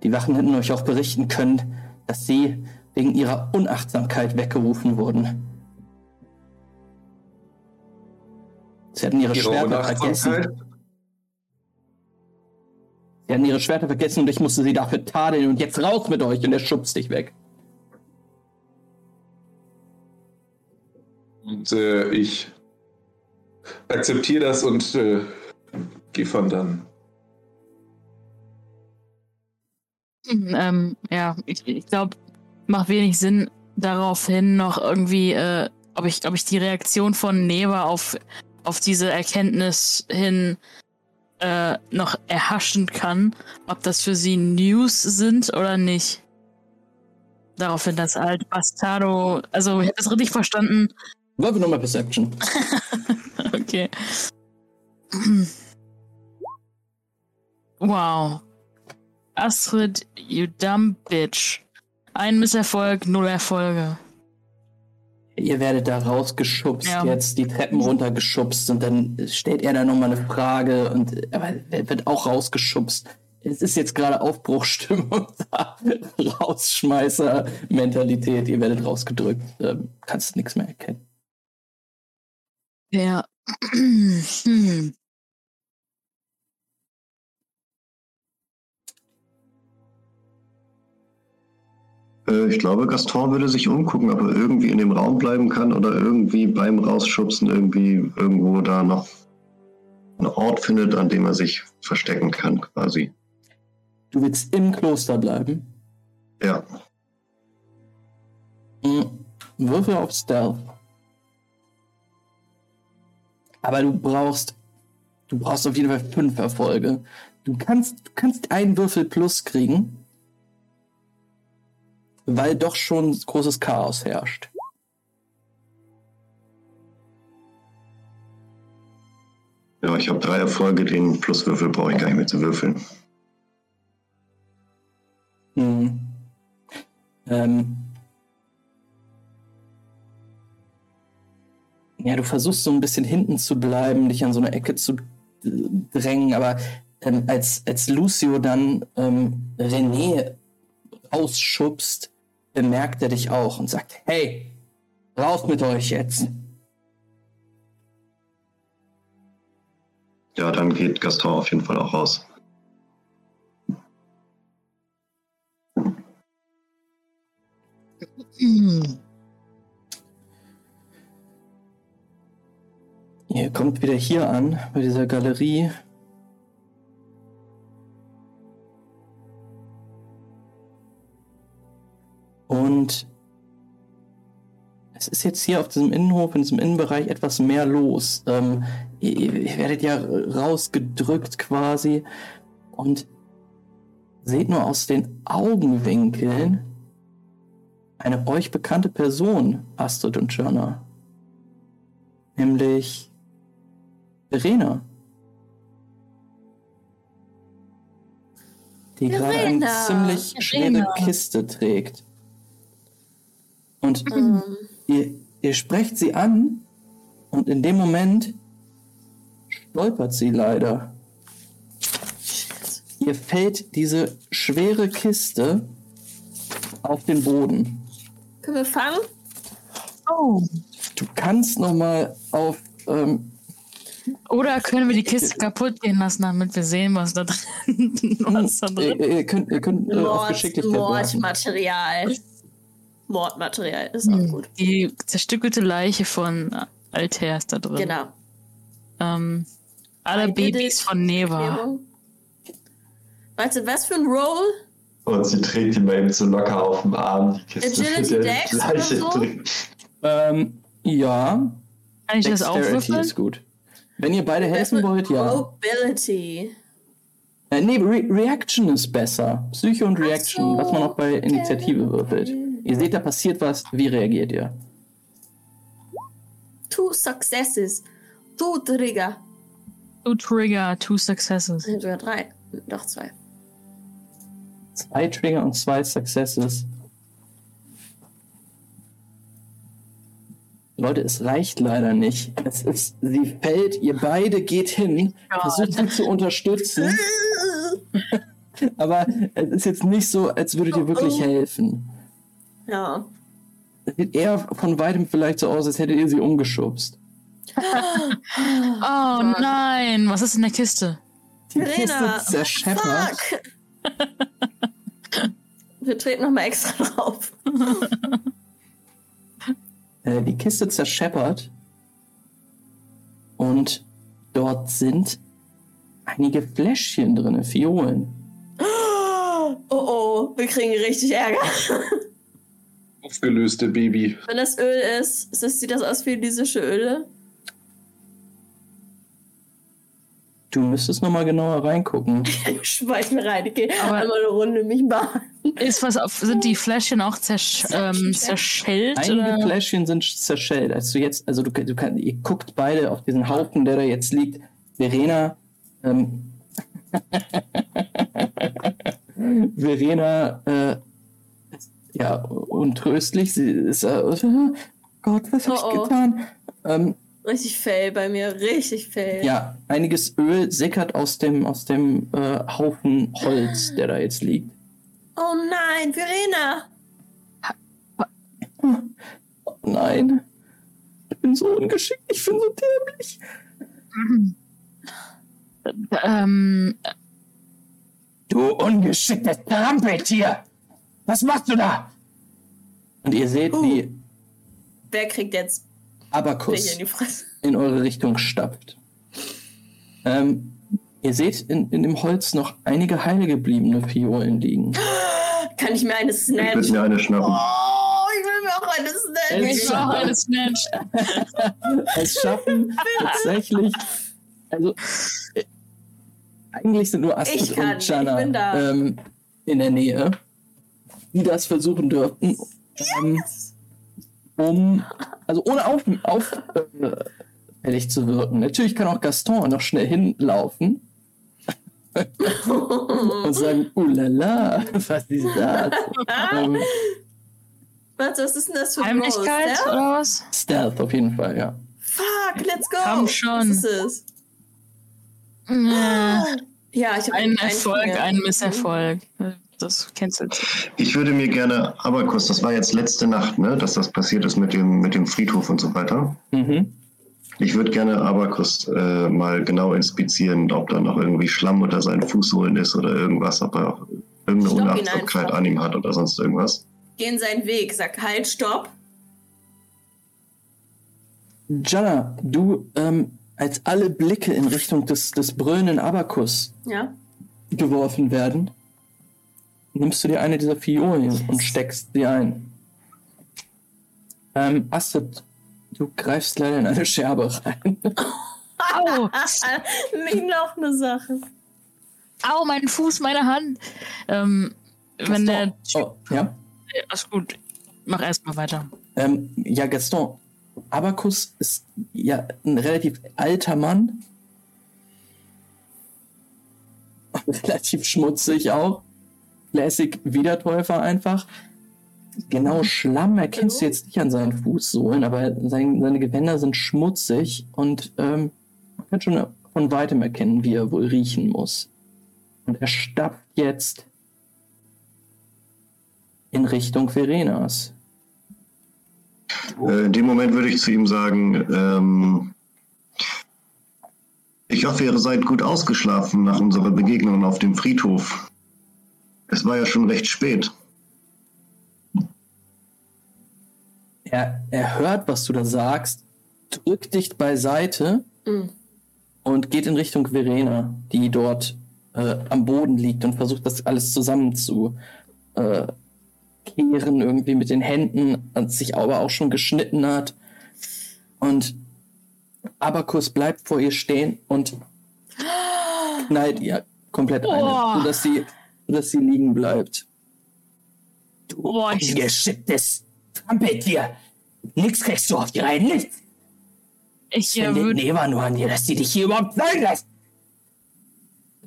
Die Wachen hätten euch auch berichten können, dass sie wegen ihrer Unachtsamkeit weggerufen wurden. Sie hatten ihre, Ihre Schwerter vergessen. Sie hatten ihre Schwerter vergessen und ich musste sie dafür tadeln und jetzt raus mit euch und er schubst dich weg. Und äh, ich akzeptiere das und äh, gehe von dann. Hm, Ähm, ja, ich, ich glaube, macht wenig Sinn, daraufhin noch irgendwie, äh, ob ich, ob ich die Reaktion von Neva auf, auf diese Erkenntnis hin äh, noch erhaschen kann, ob das für sie News sind oder nicht. Daraufhin, dass halt Bastardo, also ich habe das richtig verstanden, Würfel nochmal Perception. Okay. Wow. Astrid, you dumb bitch. Ein Misserfolg, null Erfolge. Ihr werdet da rausgeschubst, Ja. jetzt die Treppen runtergeschubst und dann stellt er da nochmal eine Frage und aber er wird auch rausgeschubst. Es ist jetzt gerade Aufbruchstimmung da. Rausschmeißer-Mentalität. Ihr werdet rausgedrückt. Ähm, kannst nichts mehr erkennen. Ja. hm. Ich glaube, Gaston würde sich umgucken, ob er irgendwie in dem Raum bleiben kann oder irgendwie beim Rausschubsen irgendwie irgendwo da noch einen Ort findet, an dem er sich verstecken kann, quasi. Du willst im Kloster bleiben. Ja. Mhm. Würfel auf Stealth. Aber du brauchst, du brauchst auf jeden Fall fünf Erfolge. Du kannst, du kannst einen Würfel plus kriegen. Weil doch schon großes Chaos herrscht. Ja, ich habe drei Erfolge, den Pluswürfel brauche ich gar nicht mehr zu würfeln. Hm. Ähm. Ja, du versuchst so ein bisschen hinten zu bleiben, dich an so eine Ecke zu d- drängen, aber ähm, als, als Lucio dann ähm, René rausschubst, bemerkt er dich auch und sagt, hey, raus mit euch jetzt. Ja, dann geht Gaston auf jeden Fall auch raus. Ihr kommt wieder hier an, bei dieser Galerie. Jetzt hier auf diesem Innenhof, in diesem Innenbereich etwas mehr los. Ähm, ihr, ihr werdet ja rausgedrückt quasi und seht nur aus den Augenwinkeln eine euch bekannte Person, Astrid und Jana. Nämlich Verena. Die gerade eine ziemlich schwere. Kiste trägt. Und Ähm, ihr, ihr sprecht sie an und in dem Moment stolpert sie leider. Ihr fällt diese schwere Kiste auf den Boden. können wir fangen? Oh. Du kannst noch mal auf ähm, Oder können wir die Kiste kaputt gehen lassen, damit wir sehen, was da drin, was da ihr, drin ihr könnt, ihr könnt äh, auf Mord, Geschicklichkeit werfen. Mordmaterial. Mordmaterial ist auch Hm, gut. Die zerstückelte Leiche von Altair ist da drin. Genau. Ähm, alle Agility, Babys von Neva. Erklärung. Warte, was für ein Roll? Und sie trägt ihn mal eben so locker auf dem Arm, die Kiste Agility mit der Dex Leiche oder so? drin. Ähm, ja, Kann ich das auch Dexterity würfeln? ist gut. Wenn ihr beide helfen wollt, ja. Mobility. Äh, nee, Re Reaction ist besser. Psycho und Reaction, so, was man auch bei Initiative würfelt. Ihr seht, da passiert was. Wie reagiert ihr? Two successes. Two Trigger. Two Trigger, two Successes. Sind sogar drei. Doch zwei. Zwei Trigger und zwei Successes. Leute, es reicht leider nicht. Es ist, sie fällt, ihr beide geht hin, versucht sie zu unterstützen, aber es ist jetzt nicht so, als würdet ihr wirklich helfen. Ja. Sieht eher von weitem vielleicht so aus, als hättet ihr sie umgeschubst. Oh nein, was ist in der Kiste? Die Verena, Kiste zerscheppert. Fuck! Wir treten nochmal extra drauf. Äh, die Kiste zerscheppert und dort sind einige Fläschchen drin, Fiolen. Oh oh, wir kriegen richtig Ärger. Aufgelöste Baby. Wenn das Öl ist, ist das, sieht das aus wie elysische Öle? Du müsstest noch mal genauer reingucken. Ich schmeiß mir rein, ich geh Aber- einmal eine Runde mich baden. Ist was auf, sind die Fläschchen auch zersch ähm, zerschellt? Einige Oder? Fläschchen sind zerschellt. Also jetzt, also du, du kann, ihr guckt beide auf diesen Haufen, der da jetzt liegt. Verena, ähm, Verena, äh, ja, untröstlich. Sie ist, äh, Gott, was hab ich Oh, oh. getan? Ähm, Richtig fail bei mir, richtig fail. ja, einiges Öl sickert aus dem, aus dem äh, Haufen Holz, der da jetzt liegt. Oh nein, Verena! Oh nein. Ich bin so ungeschickt, ich bin so dämlich. Ähm, Du ungeschicktes Trampeltier! Was machst du da? Und ihr seht, Uh. wie Wer kriegt jetzt Abakus in in eure Richtung stapft. Ähm, ihr seht in, in dem Holz noch einige heile gebliebene Fiolen liegen. Kann ich mir eine Ich würde snatchen? mir eine schnappen. Oh, ich will mir auch eine snatchen. ich brauche eine Snatch. Es schaffen tatsächlich, also äh, eigentlich sind nur Ich Astrid und ich Jana ähm, in der Nähe. Die das versuchen dürften. Ähm, um, also ohne auf, auf äh, zu wirken. Natürlich kann auch Gaston noch schnell hinlaufen und sagen, ulala, was ist das? ähm, Was, was ist denn das für Heimlichkeit Bros, ja? oder was? Stealth auf jeden Fall, ja. Fuck, let's go. Komm schon. Was ist es? Ja. Ja, ich habe Ein Erfolg, ein Misserfolg. Das cancelt. Ich würde mir gerne, Abakus, das war jetzt letzte Nacht, ne, dass das passiert ist mit dem, mit dem Friedhof und so weiter. Mhm. Ich würde gerne Abakus äh, mal genau inspizieren, ob da noch irgendwie Schlamm unter seinen Fußsohlen ist oder irgendwas, ob er auch irgendeine einfach. an ihm hat oder sonst irgendwas. Gehen seinen Weg, sag halt, stopp. Jana, du, ähm, als alle Blicke in Richtung des, des brüllenden Abakus Ja. geworfen werden, nimmst du dir eine dieser Fiolen und steckst sie ein. Ähm, Astrid, du greifst leider in eine Scherbe rein. Au! Nicht noch eine Sache. Au, mein Fuß, meine Hand. Ähm, wenn der. Oh, ja? Ist gut. Mach erstmal weiter. Ähm, ja, Gaston, Abakus ist ja ein relativ alter Mann. relativ schmutzig auch. Classic Wiedertäufer einfach. Genau, Schlamm erkennst du jetzt nicht an seinen Fußsohlen, aber sein, seine Gewänder sind schmutzig und ähm, man kann schon von weitem erkennen, wie er wohl riechen muss. Und er stapft jetzt in Richtung Verenas. Äh, in dem Moment würde ich zu ihm sagen, ähm, ich hoffe, ihr seid gut ausgeschlafen nach unserer Begegnung auf dem Friedhof. Es war ja schon recht spät. Er, er hört, was du da sagst, drückt dich beiseite Mhm. und geht in Richtung Verena, die dort äh, am Boden liegt und versucht, das alles zusammen zu äh, kehren, irgendwie mit den Händen, und sich aber auch schon geschnitten hat. Und Abakus bleibt vor ihr stehen und knallt ihr komplett Boah. ein, sodass sie, sodass sie liegen bleibt. Du ich- ungeschicktes Trampeltier. Nix kriegst du auf die Reihe, nichts. Ich Ich äh, würde. Neva nur an dir, dass die dich hier überhaupt sein lässt.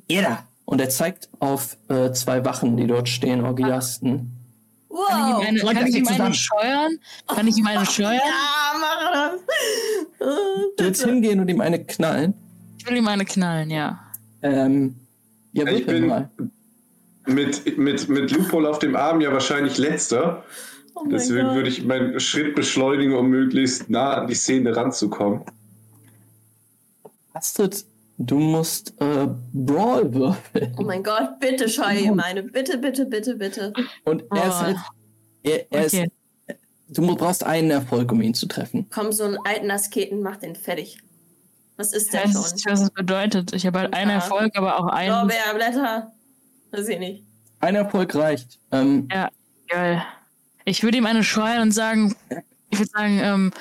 Jeder. Und er zeigt auf äh, zwei Wachen, die dort stehen, Orgiasten. Kann ich ihm Wow. eine, kann ich ihm eine scheuern? Kann ich ihm eine scheuern? Ja, mach das. Du willst hingehen und ihm eine knallen? Ich will ihm eine knallen, ja. Ähm, ja, Ich würfel bin mal. Mit, mit, mit Lupol auf dem Arm ja wahrscheinlich letzter. Oh Deswegen Gott. würde ich meinen Schritt beschleunigen, um möglichst nah an die Szene ranzukommen. Astrid, du musst äh, Brawl würfeln. Oh mein Gott, bitte scheue ihm eine. Bitte, bitte, bitte, bitte. Und er ist halt. Er, er Okay. ist, du brauchst einen Erfolg, um ihn zu treffen. Komm, so einen alten Asketen, mach den fertig. Was ist Ich der weiß, schon? nicht, was das bedeutet. Ich habe halt einen. Erfolg, aber auch einen. Lorbeerblätter? Weiß ich nicht. Ein Erfolg reicht. Ähm, Ja, geil. Ich würde ihm eine schreien und sagen, ich würde sagen, ähm,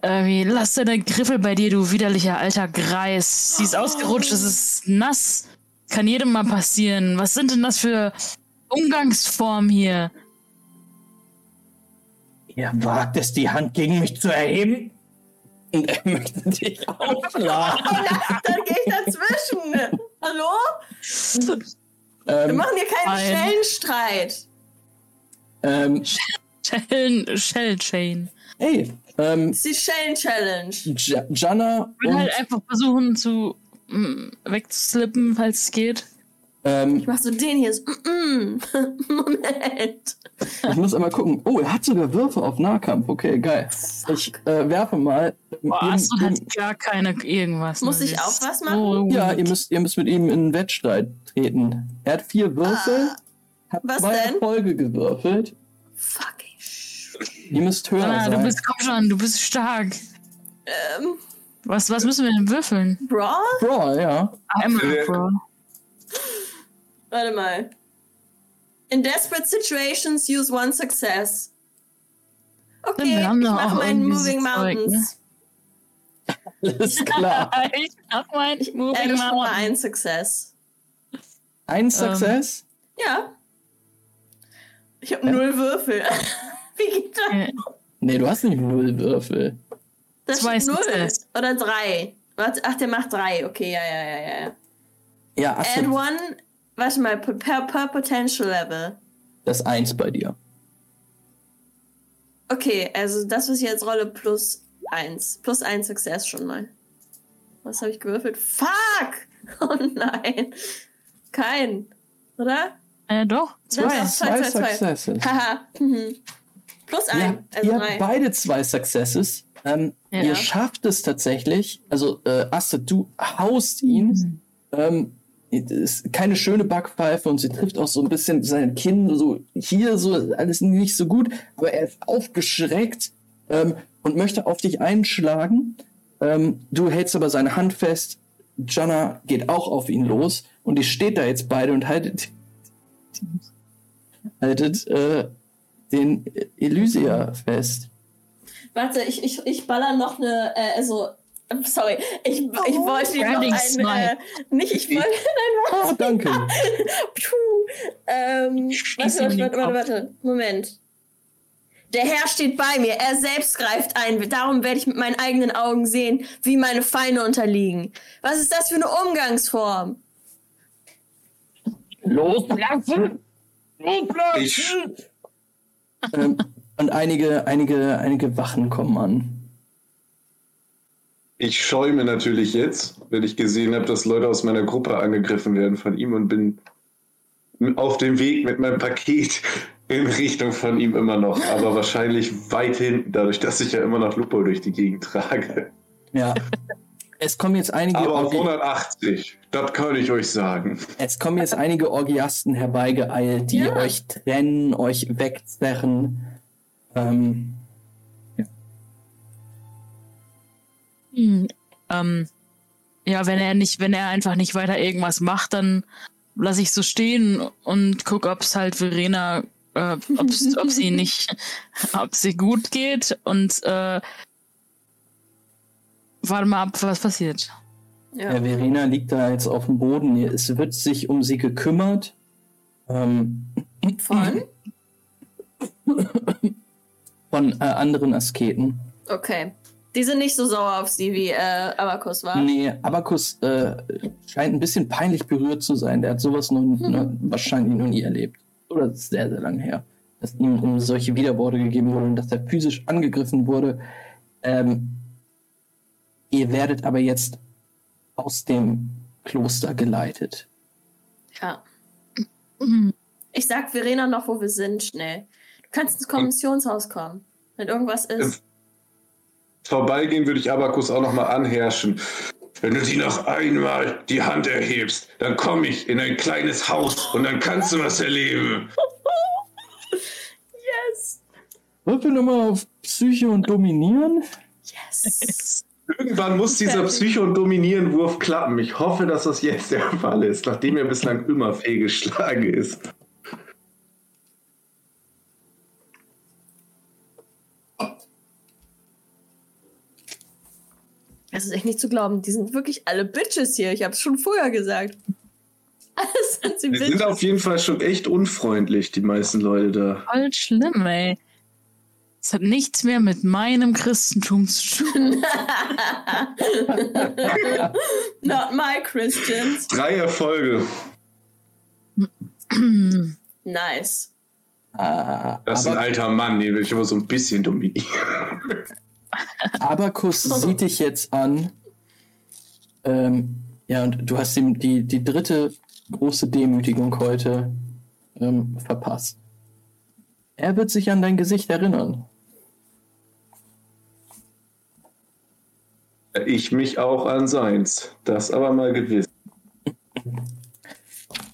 irgendwie, lass deine Griffel bei dir, du widerlicher alter Greis. Sie ist ausgerutscht, es ist nass. Kann jedem mal passieren. Was sind denn das für Umgangsformen hier? Ihr wagt es, die Hand gegen mich zu erheben? und er möchte dich aufschlagen. Dann gehe ich dazwischen. Hallo? Wir ähm, machen hier keinen Nein. Stellenstreit. ähm, Shell, Shell Chain. hey, ähm, Das ist die Schellen-Challenge. J Jana Ich will und halt einfach versuchen zu mm, wegzuslippen, falls es geht. ähm, Ich mach so den hier. So, mm, mm. Moment. ich muss einmal gucken. Oh, er hat sogar Würfe auf Nahkampf. Okay, geil. Ich äh, werfe mal. Boah, ihm- hat gar keine irgendwas. Muss ne? ich auch was machen? Ja, weak. ihr müsst, ihr müsst mit ihm in einen Wettstreit treten. Er hat vier Würfel, hat Ah, was zwei denn? Erfolge gewürfelt. Fucking Ihr müsst höher Ah, du sein. bist, komm schon, du bist stark. ähm, Was, was müssen wir denn würfeln? Brawl? Brawl, ja. Einmal Äh, Bro. Warte mal. In desperate situations, use one success. Okay, Wir haben ich mache meinen Moving so Zeug, ne? Mountains. Alles klar. ich mach mein Ich Moving adde schon mal Mountain. einen Success. Ein Success. Ja. Ich habe null Würfel. Wie geht das? Nee, du hast nicht null Würfel. Das Zwei null Success. oder drei. Warte, ach, der macht drei. Okay, ja, ja, ja, ja, ja. Ja, Add Astrid, one, warte mal, per, per Potential Level. das ist eins bei dir. Okay, also das, was ich jetzt rolle, plus eins. Plus ein Success schon mal. Was habe ich gewürfelt? Fuck! Oh nein. Kein. Oder? äh, doch, zwei. Zwei, Zwei zwei. Successes. Haha. Mhm. Plus ein. habt- Also ihr drei. habt beide zwei Successes. Ähm, Ja. Ihr schafft es tatsächlich. Also, äh, Astrid, du haust ihn. Ähm, es ist keine schöne Backpfeife und sie trifft auch so ein bisschen sein Kinn, so hier, so alles nicht so gut. Aber er ist aufgeschreckt ähm, und möchte auf dich einschlagen. Ähm, du hältst aber seine Hand fest. Jana geht auch auf ihn los und die steht da jetzt beide und haltet, haltet äh, den Elysia fest. Warte, ich, ich, ich baller noch eine, äh, also, sorry, ich, ich wollte ihm noch ein, äh, nicht, ich wollte, nein, Ah, danke. Puh. Ähm, warte, warte, warte, warte, warte, Moment. Der Herr steht bei mir, er selbst greift ein. Darum werde ich mit meinen eigenen Augen sehen, wie meine Feinde unterliegen. Was ist das für eine Umgangsform? Loslassen! Loslassen! Ich, ähm, und einige, einige, einige Wachen kommen an. ich schäume natürlich jetzt, wenn ich gesehen habe, dass Leute aus meiner Gruppe angegriffen werden von ihm und bin auf dem Weg mit meinem Paket in Richtung von ihm immer noch, aber wahrscheinlich weit hinten, dadurch, dass ich ja immer noch Lupo durch die Gegend trage. Ja. Es kommen jetzt einige, Aber auf Orgi 180, das kann ich euch sagen. es kommen jetzt einige Orgiasten herbeigeeilt, die Ja. euch trennen, euch wegzerren. Ähm, Hm, ähm, ja, wenn er nicht, wenn er einfach nicht weiter irgendwas macht, dann lasse ich so stehen und guck, ob es halt Verena, äh, ob sie nicht, ob sie gut geht und äh, warte mal ab, was passiert. ja. Verena liegt da jetzt auf dem Boden. Es wird sich um sie gekümmert. Ähm, Von? von äh, anderen Asketen. Okay. Die sind nicht so sauer auf sie, wie äh, Abakus war. Nee, Abakus äh, scheint ein bisschen peinlich berührt zu sein. Der hat sowas noch, ne, wahrscheinlich noch nie erlebt. Oder das ist sehr, sehr lange her. Dass ihm um solche Widerworte gegeben wurden und dass er physisch angegriffen wurde. Ähm, ihr werdet aber jetzt aus dem Kloster geleitet. Ja. Ich sag Verena noch, wo wir sind, schnell. Du kannst ins Kommissionshaus kommen, wenn irgendwas ist. Vorbeigehen würde ich Abakus auch nochmal anherrschen. Wenn du die noch einmal die Hand erhebst, dann komme ich in ein kleines Haus und dann kannst du was erleben. Yes! Würfel nochmal auf Psyche und Dominieren. Yes! Irgendwann muss dieser Psycho- und Dominieren-Wurf klappen. Ich hoffe, dass das jetzt der Fall ist, nachdem er bislang immer fehlgeschlagen ist. Das ist echt nicht zu glauben. Die sind wirklich alle Bitches hier. Ich hab's schon vorher gesagt. Alles sind sie Wir sind auf jeden Fall schon echt unfreundlich, die meisten Leute da. Voll schlimm, ey. Es hat nichts mehr mit meinem Christentum zu tun. Not my Christians. Drei Erfolge. Nice. Ah, Das ist ein alter Mann, den will ich immer so ein bisschen dominieren. Abakus sieht dich jetzt an. Ähm, ja, und du hast ihm die, die dritte große Demütigung heute ähm, verpasst. Er wird sich an dein Gesicht erinnern. Ich mich auch an seins. Das aber mal gewiss.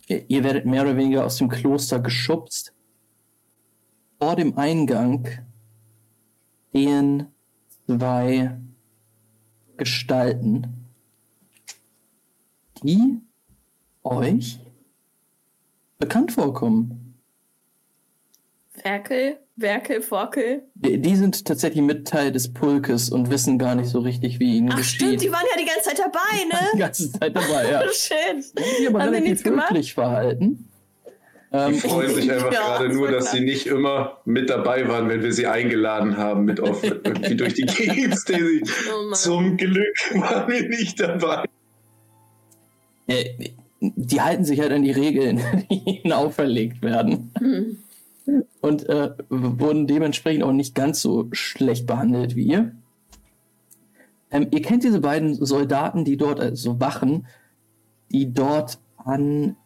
Ihr, werdet mehr oder weniger aus dem Kloster geschubst. Vor dem Eingang stehen zwei Gestalten, die euch bekannt vorkommen. Werkel, Werkel, Forkel. Die, die sind tatsächlich mit Teil des Pulkes und wissen gar nicht so richtig, wie ihnen Ach geschieht. stimmt, die waren ja die ganze Zeit dabei, die ne? ganze Zeit dabei, ja. Shit. Die aber Haben die relativ nichts gemacht? verhalten. Die Ähm, freuen sich einfach Ja, gerade nur, dass klar. sie nicht immer mit dabei waren, wenn wir sie eingeladen haben, mit auf irgendwie durch die Gegend. Stacy. Oh. Zum Glück waren wir nicht dabei. äh, die halten sich halt an die Regeln, die ihnen auferlegt werden. Hm. Und äh, wurden dementsprechend auch nicht ganz so schlecht behandelt wie ihr. Ähm, ihr kennt diese beiden Soldaten, die dort, also Wachen, die dort an,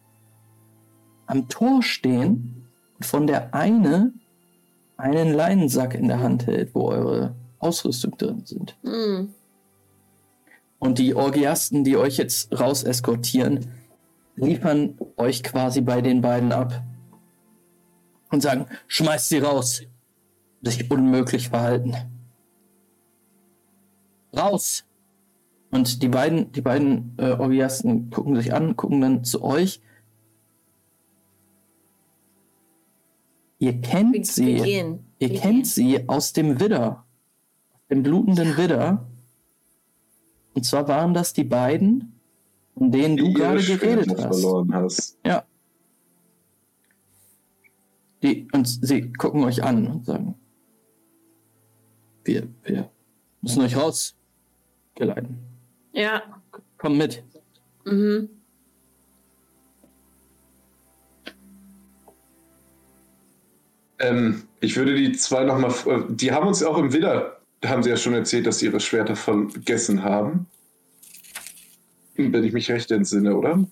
am Tor stehen und von der eine einen Leinensack in der Hand hält, wo eure Ausrüstung drin sind. Hm. Und die Orgiasten, die euch jetzt raus eskortieren, liefern euch quasi bei den beiden ab und sagen, schmeißt sie raus. Sich unmöglich verhalten. Raus! Und die beiden, die beiden äh, Orgiasten gucken sich an, gucken dann zu euch. Ihr kennt wir sie. gehen. Ihr wir kennt sie aus dem Widder. Dem blutenden Widder. Und zwar waren das die beiden, von denen du Die gerade ihre geredet hast. verloren hast. Ja. Die, und sie gucken euch an und sagen, wir, wir müssen euch rausgeleiten. Ja. Komm mit. Mhm. Ähm, ich würde die zwei nochmal. Die haben uns auch im Widder, haben sie ja schon erzählt, dass sie ihre Schwerter vergessen haben. Wenn ich mich recht entsinne, oder?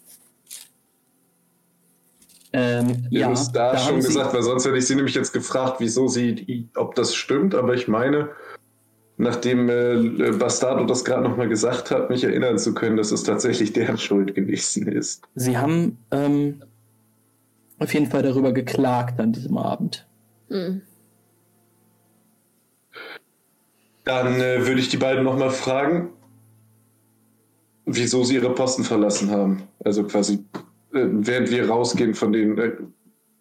Ähm, ja, es da, da schon gesagt, weil sonst hätte ich sie nämlich jetzt gefragt, wieso sie, ob das stimmt, aber ich meine, nachdem äh, Bastardo das gerade nochmal gesagt hat, mich erinnern zu können, dass es tatsächlich deren Schuld gewesen ist. Sie haben ähm, auf jeden Fall darüber geklagt an diesem Abend. Hm. Dann äh, würde ich die beiden nochmal fragen, wieso sie ihre Posten verlassen haben. Also quasi, äh, während wir rausgehen von den. Äh,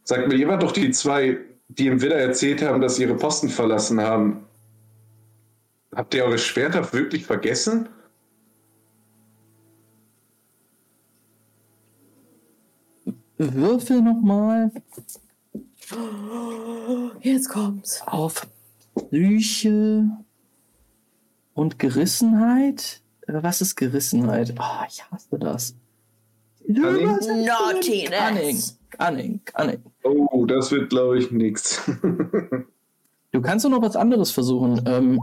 sagt mir jemand doch die zwei, die im Widder erzählt haben, dass sie ihre Posten verlassen haben. Habt ihr eure Schwerter wirklich vergessen? Würfel nochmal Jetzt kommt's. auf Psyche und Gerissenheit. Was ist Gerissenheit? Oh, ich hasse das. Cunning? Oh, das wird, glaube ich, nichts. Du kannst doch noch was anderes versuchen. Ähm,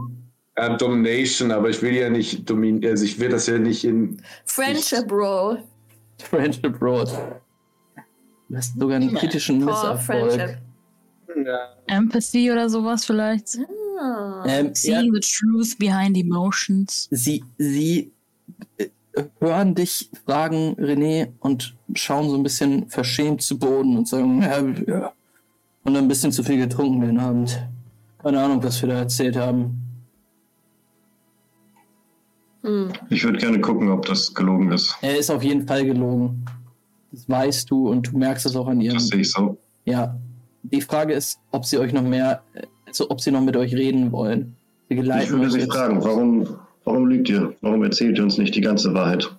Ja, Domination, aber ich will ja nicht dominieren, also ich will das ja nicht in. Friendship Roll. Friendship Road. Du hast sogar einen kritischen Power Misserfolg. Friendship. Empathy oder sowas vielleicht. Ah. Ähm, ja, Seeing the truth behind emotions. sie, sie äh, hören dich fragen, René, und schauen so ein bisschen verschämt zu Boden und sagen, ja, ja. Und ein bisschen zu viel getrunken den Abend. Keine Ahnung, was wir da erzählt haben. Hm. Ich würde gerne gucken, ob das gelogen ist. Er ist auf jeden Fall gelogen. Das weißt du und du merkst es auch an ihrem. Das sehe ich so. Ja. Die Frage ist, ob sie euch noch mehr, also ob sie noch mit euch reden wollen. Sie Ich geleiten würde euch Sie fragen, warum, warum lügt ihr? Warum erzählt ihr uns nicht die ganze Wahrheit?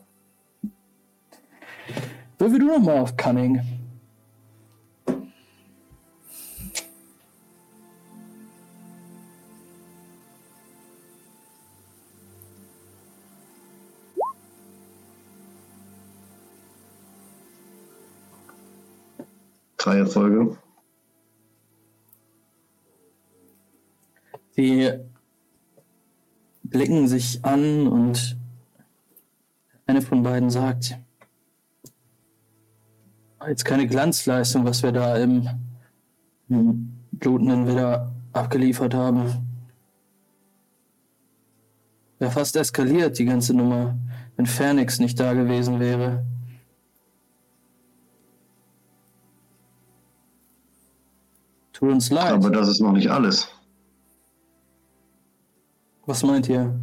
Würfel du noch mal auf Cunning. Drei Erfolge. Sie blicken sich an und eine von beiden sagt, jetzt keine Glanzleistung, was wir da im, im blutenden Widder abgeliefert haben. Wäre fast eskaliert, die ganze Nummer, wenn Fernix nicht da gewesen wäre. Tut uns leid. Aber das ist noch nicht alles. Was meint ihr?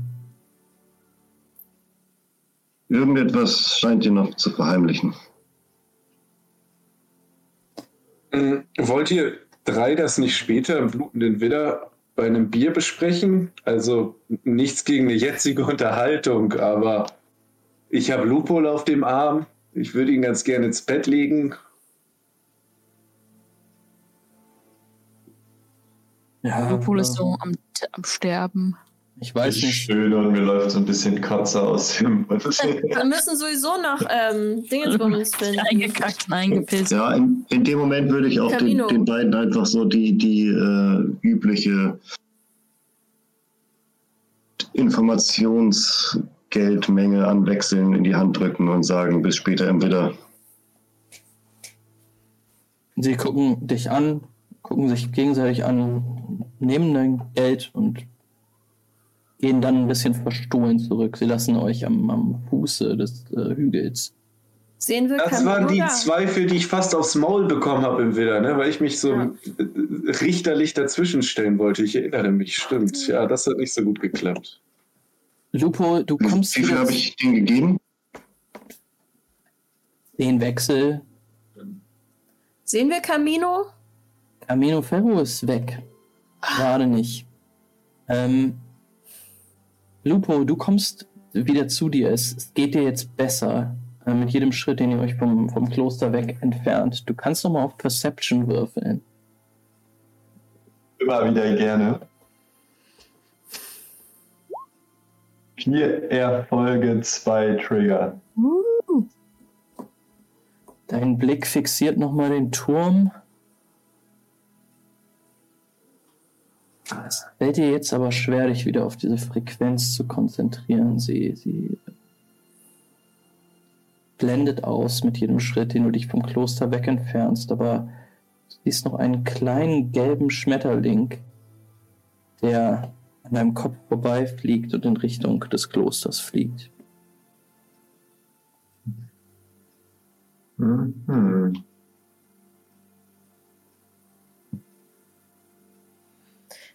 Irgendetwas scheint ihr noch zu verheimlichen. Hm, Wollt ihr drei das nicht später im blutenden Widder bei einem Bier besprechen? Also nichts gegen eine jetzige Unterhaltung, aber ich habe Lupol auf dem Arm. Ich würde ihn ganz gerne ins Bett legen. Ja, Lupol ist so am, am Sterben. ich weiß ich nicht. schön und mir läuft so ein bisschen Kotze aus dem Mund. Wir müssen sowieso noch ähm, Dingensbummens finden. Eingekackt und eingepisst. Ja, in, in dem Moment würde ich auch den, den beiden einfach so die, die äh, übliche Informationsgeldmenge an Wechseln in die Hand drücken und sagen, bis später im Widder. Sie gucken dich an, gucken sich gegenseitig an, nehmen dein Geld und gehen dann ein bisschen verstohlen zurück. Sie lassen euch am, am Fuße des äh, Hügels. Sehen wir Das waren die? Zweifel, die ich fast aufs Maul bekommen habe im Widder, ne? weil ich mich so Ja. richterlich dazwischen stellen wollte. Ich erinnere mich, stimmt. Ja, das hat nicht so gut geklappt. Lupo, du kommst Wie viel habe ich denen gegeben? den Wechsel. Sehen wir Camino? Camino Ferro ist weg. Gerade nicht. Ähm, Lupo, du kommst wieder zu dir. Es, es geht dir jetzt besser. Äh, mit jedem Schritt, den ihr euch vom, vom Kloster weg entfernt. Du kannst noch mal auf Perception würfeln. Immer wieder gerne. Vier Erfolge, zwei Trigger. Dein Blick fixiert nochmal den Turm. Es fällt dir jetzt aber schwer, dich wieder auf diese Frequenz zu konzentrieren. Sie, sie blendet aus mit jedem Schritt, den du dich vom Kloster weg entfernst. Aber du siehst noch einen kleinen gelben Schmetterling, der an deinem Kopf vorbeifliegt und in Richtung des Klosters fliegt. Mhm.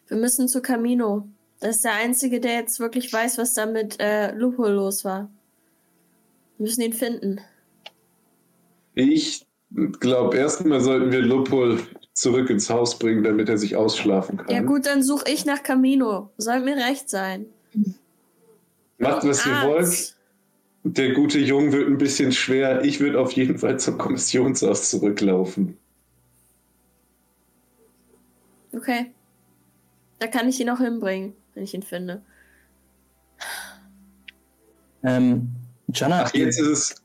Wir müssen zu Camino. Das ist der Einzige, der jetzt wirklich weiß, was da mit äh, Lupo los war. Wir müssen ihn finden. Ich glaube, erstmal sollten wir Lupol zurück ins Haus bringen, damit er sich ausschlafen kann. Ja gut, dann suche ich nach Camino. Soll mir recht sein. Macht, was ihr Arzt. wollt. Der gute Junge wird ein bisschen schwer. Ich würde auf jeden Fall zum Kommissionshaus zurücklaufen. Okay. Da kann ich ihn auch hinbringen, wenn ich ihn finde. Ähm, Jana, Ach, jetzt ist es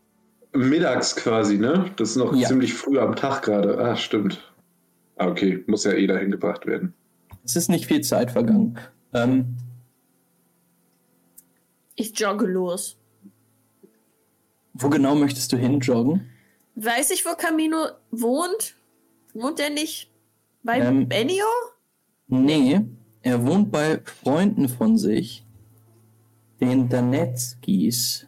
mittags quasi, ne? Das ist noch Ja. ziemlich früh am Tag gerade. Ah, stimmt. Ah, okay. Muss ja eh dahin gebracht werden. es ist nicht viel Zeit vergangen. Ähm, Ich jogge los. wo genau möchtest du hinjoggen? Weiß ich, wo Camino wohnt? Wohnt er nicht bei Ähm, Benio? Nee, er wohnt bei Freunden von sich, den Danetskis.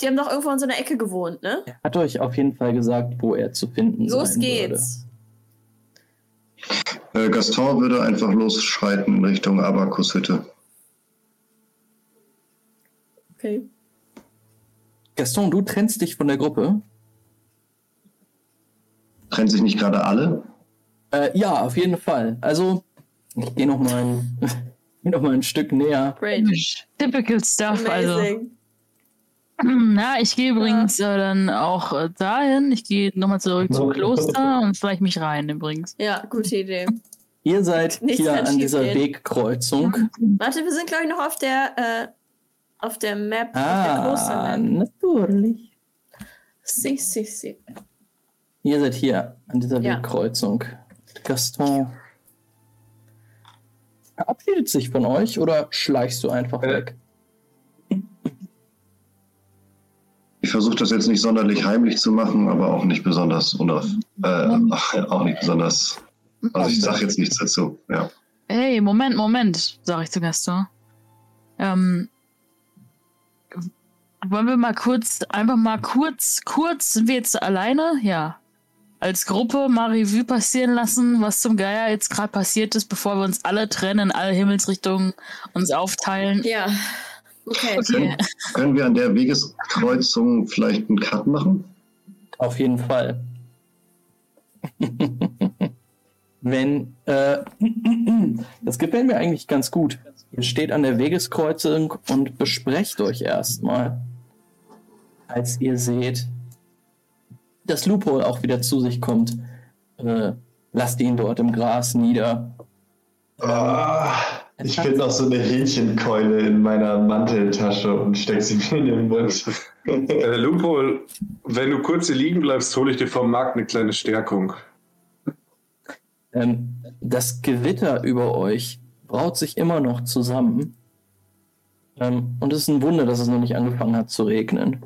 Die haben doch irgendwo in so einer Ecke gewohnt, ne? Er hat euch auf jeden Fall gesagt, wo er zu finden Los sein geht's. Äh, Gaston würde einfach losschreiten in Richtung Abakushütte. Okay. würde. Gaston, du trennst dich von der Gruppe. Trennen sich nicht gerade alle? Äh, ja, auf jeden Fall. Also, ich gehe noch, mal ein- geh noch mal ein Stück näher. Great. Typical stuff, also. Amazing. Na, ich gehe übrigens äh, dann auch äh, dahin. Ich gehe nochmal zurück zum Kloster und vielleicht mich rein übrigens. Ja, gute Idee. Ihr seid Nichts hier an dieser schiefgehen. Wegkreuzung. Warte, wir sind, glaube ich, noch auf der, äh, auf der Map, auf der Ah, Klostermap. natürlich. Si, si, si. Ihr seid hier an dieser Ja. Wegkreuzung. Gaston verabschiedet sich von euch oder schleichst du einfach Äh. weg? Ich versuche das jetzt nicht sonderlich heimlich zu machen, aber auch nicht besonders unauf, äh, auch nicht besonders. Also ich sage jetzt nichts dazu. Ja. Hey, Moment, Moment, sage ich zu Gaston. Ähm, wollen wir mal kurz, einfach mal kurz, kurz, sind wir jetzt alleine? Ja. Als Gruppe mal Revue passieren lassen, was zum Geier jetzt gerade passiert ist, bevor wir uns alle trennen, in alle Himmelsrichtungen uns aufteilen. Ja. Okay. Okay. Können wir an der Wegeskreuzung vielleicht einen Cut machen? Auf jeden Fall. Wenn, äh, das gefällt mir eigentlich ganz gut. Ihr steht an der Wegeskreuzung und besprecht euch erstmal, als ihr seht, dass Lupo auch wieder zu sich kommt. Äh, lasst ihn dort im Gras nieder. Ah, ich finde noch so eine Hähnchenkeule in meiner Manteltasche und steck sie mir in den Mund. Äh, Lupo, wenn du kurz hier liegen bleibst, hole ich dir vom Markt eine kleine Stärkung. Ähm, das Gewitter über euch braut sich immer noch zusammen. Ähm, und es ist ein Wunder, dass es noch nicht angefangen hat zu regnen.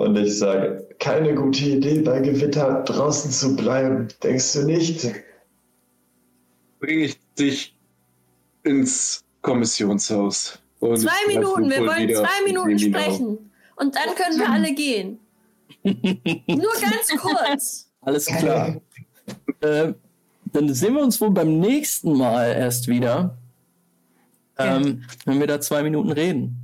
Und ich sage, keine gute Idee, bei Gewitter draußen zu bleiben, denkst du nicht? Bringe ich dich ins Kommissionshaus. Und Zwei Minuten, wir wollen zwei Minuten sprechen. Und dann können wir alle gehen. Nur ganz kurz. Alles klar. äh, dann sehen wir uns wohl beim nächsten Mal erst wieder. Ähm, wenn wir da zwei Minuten reden.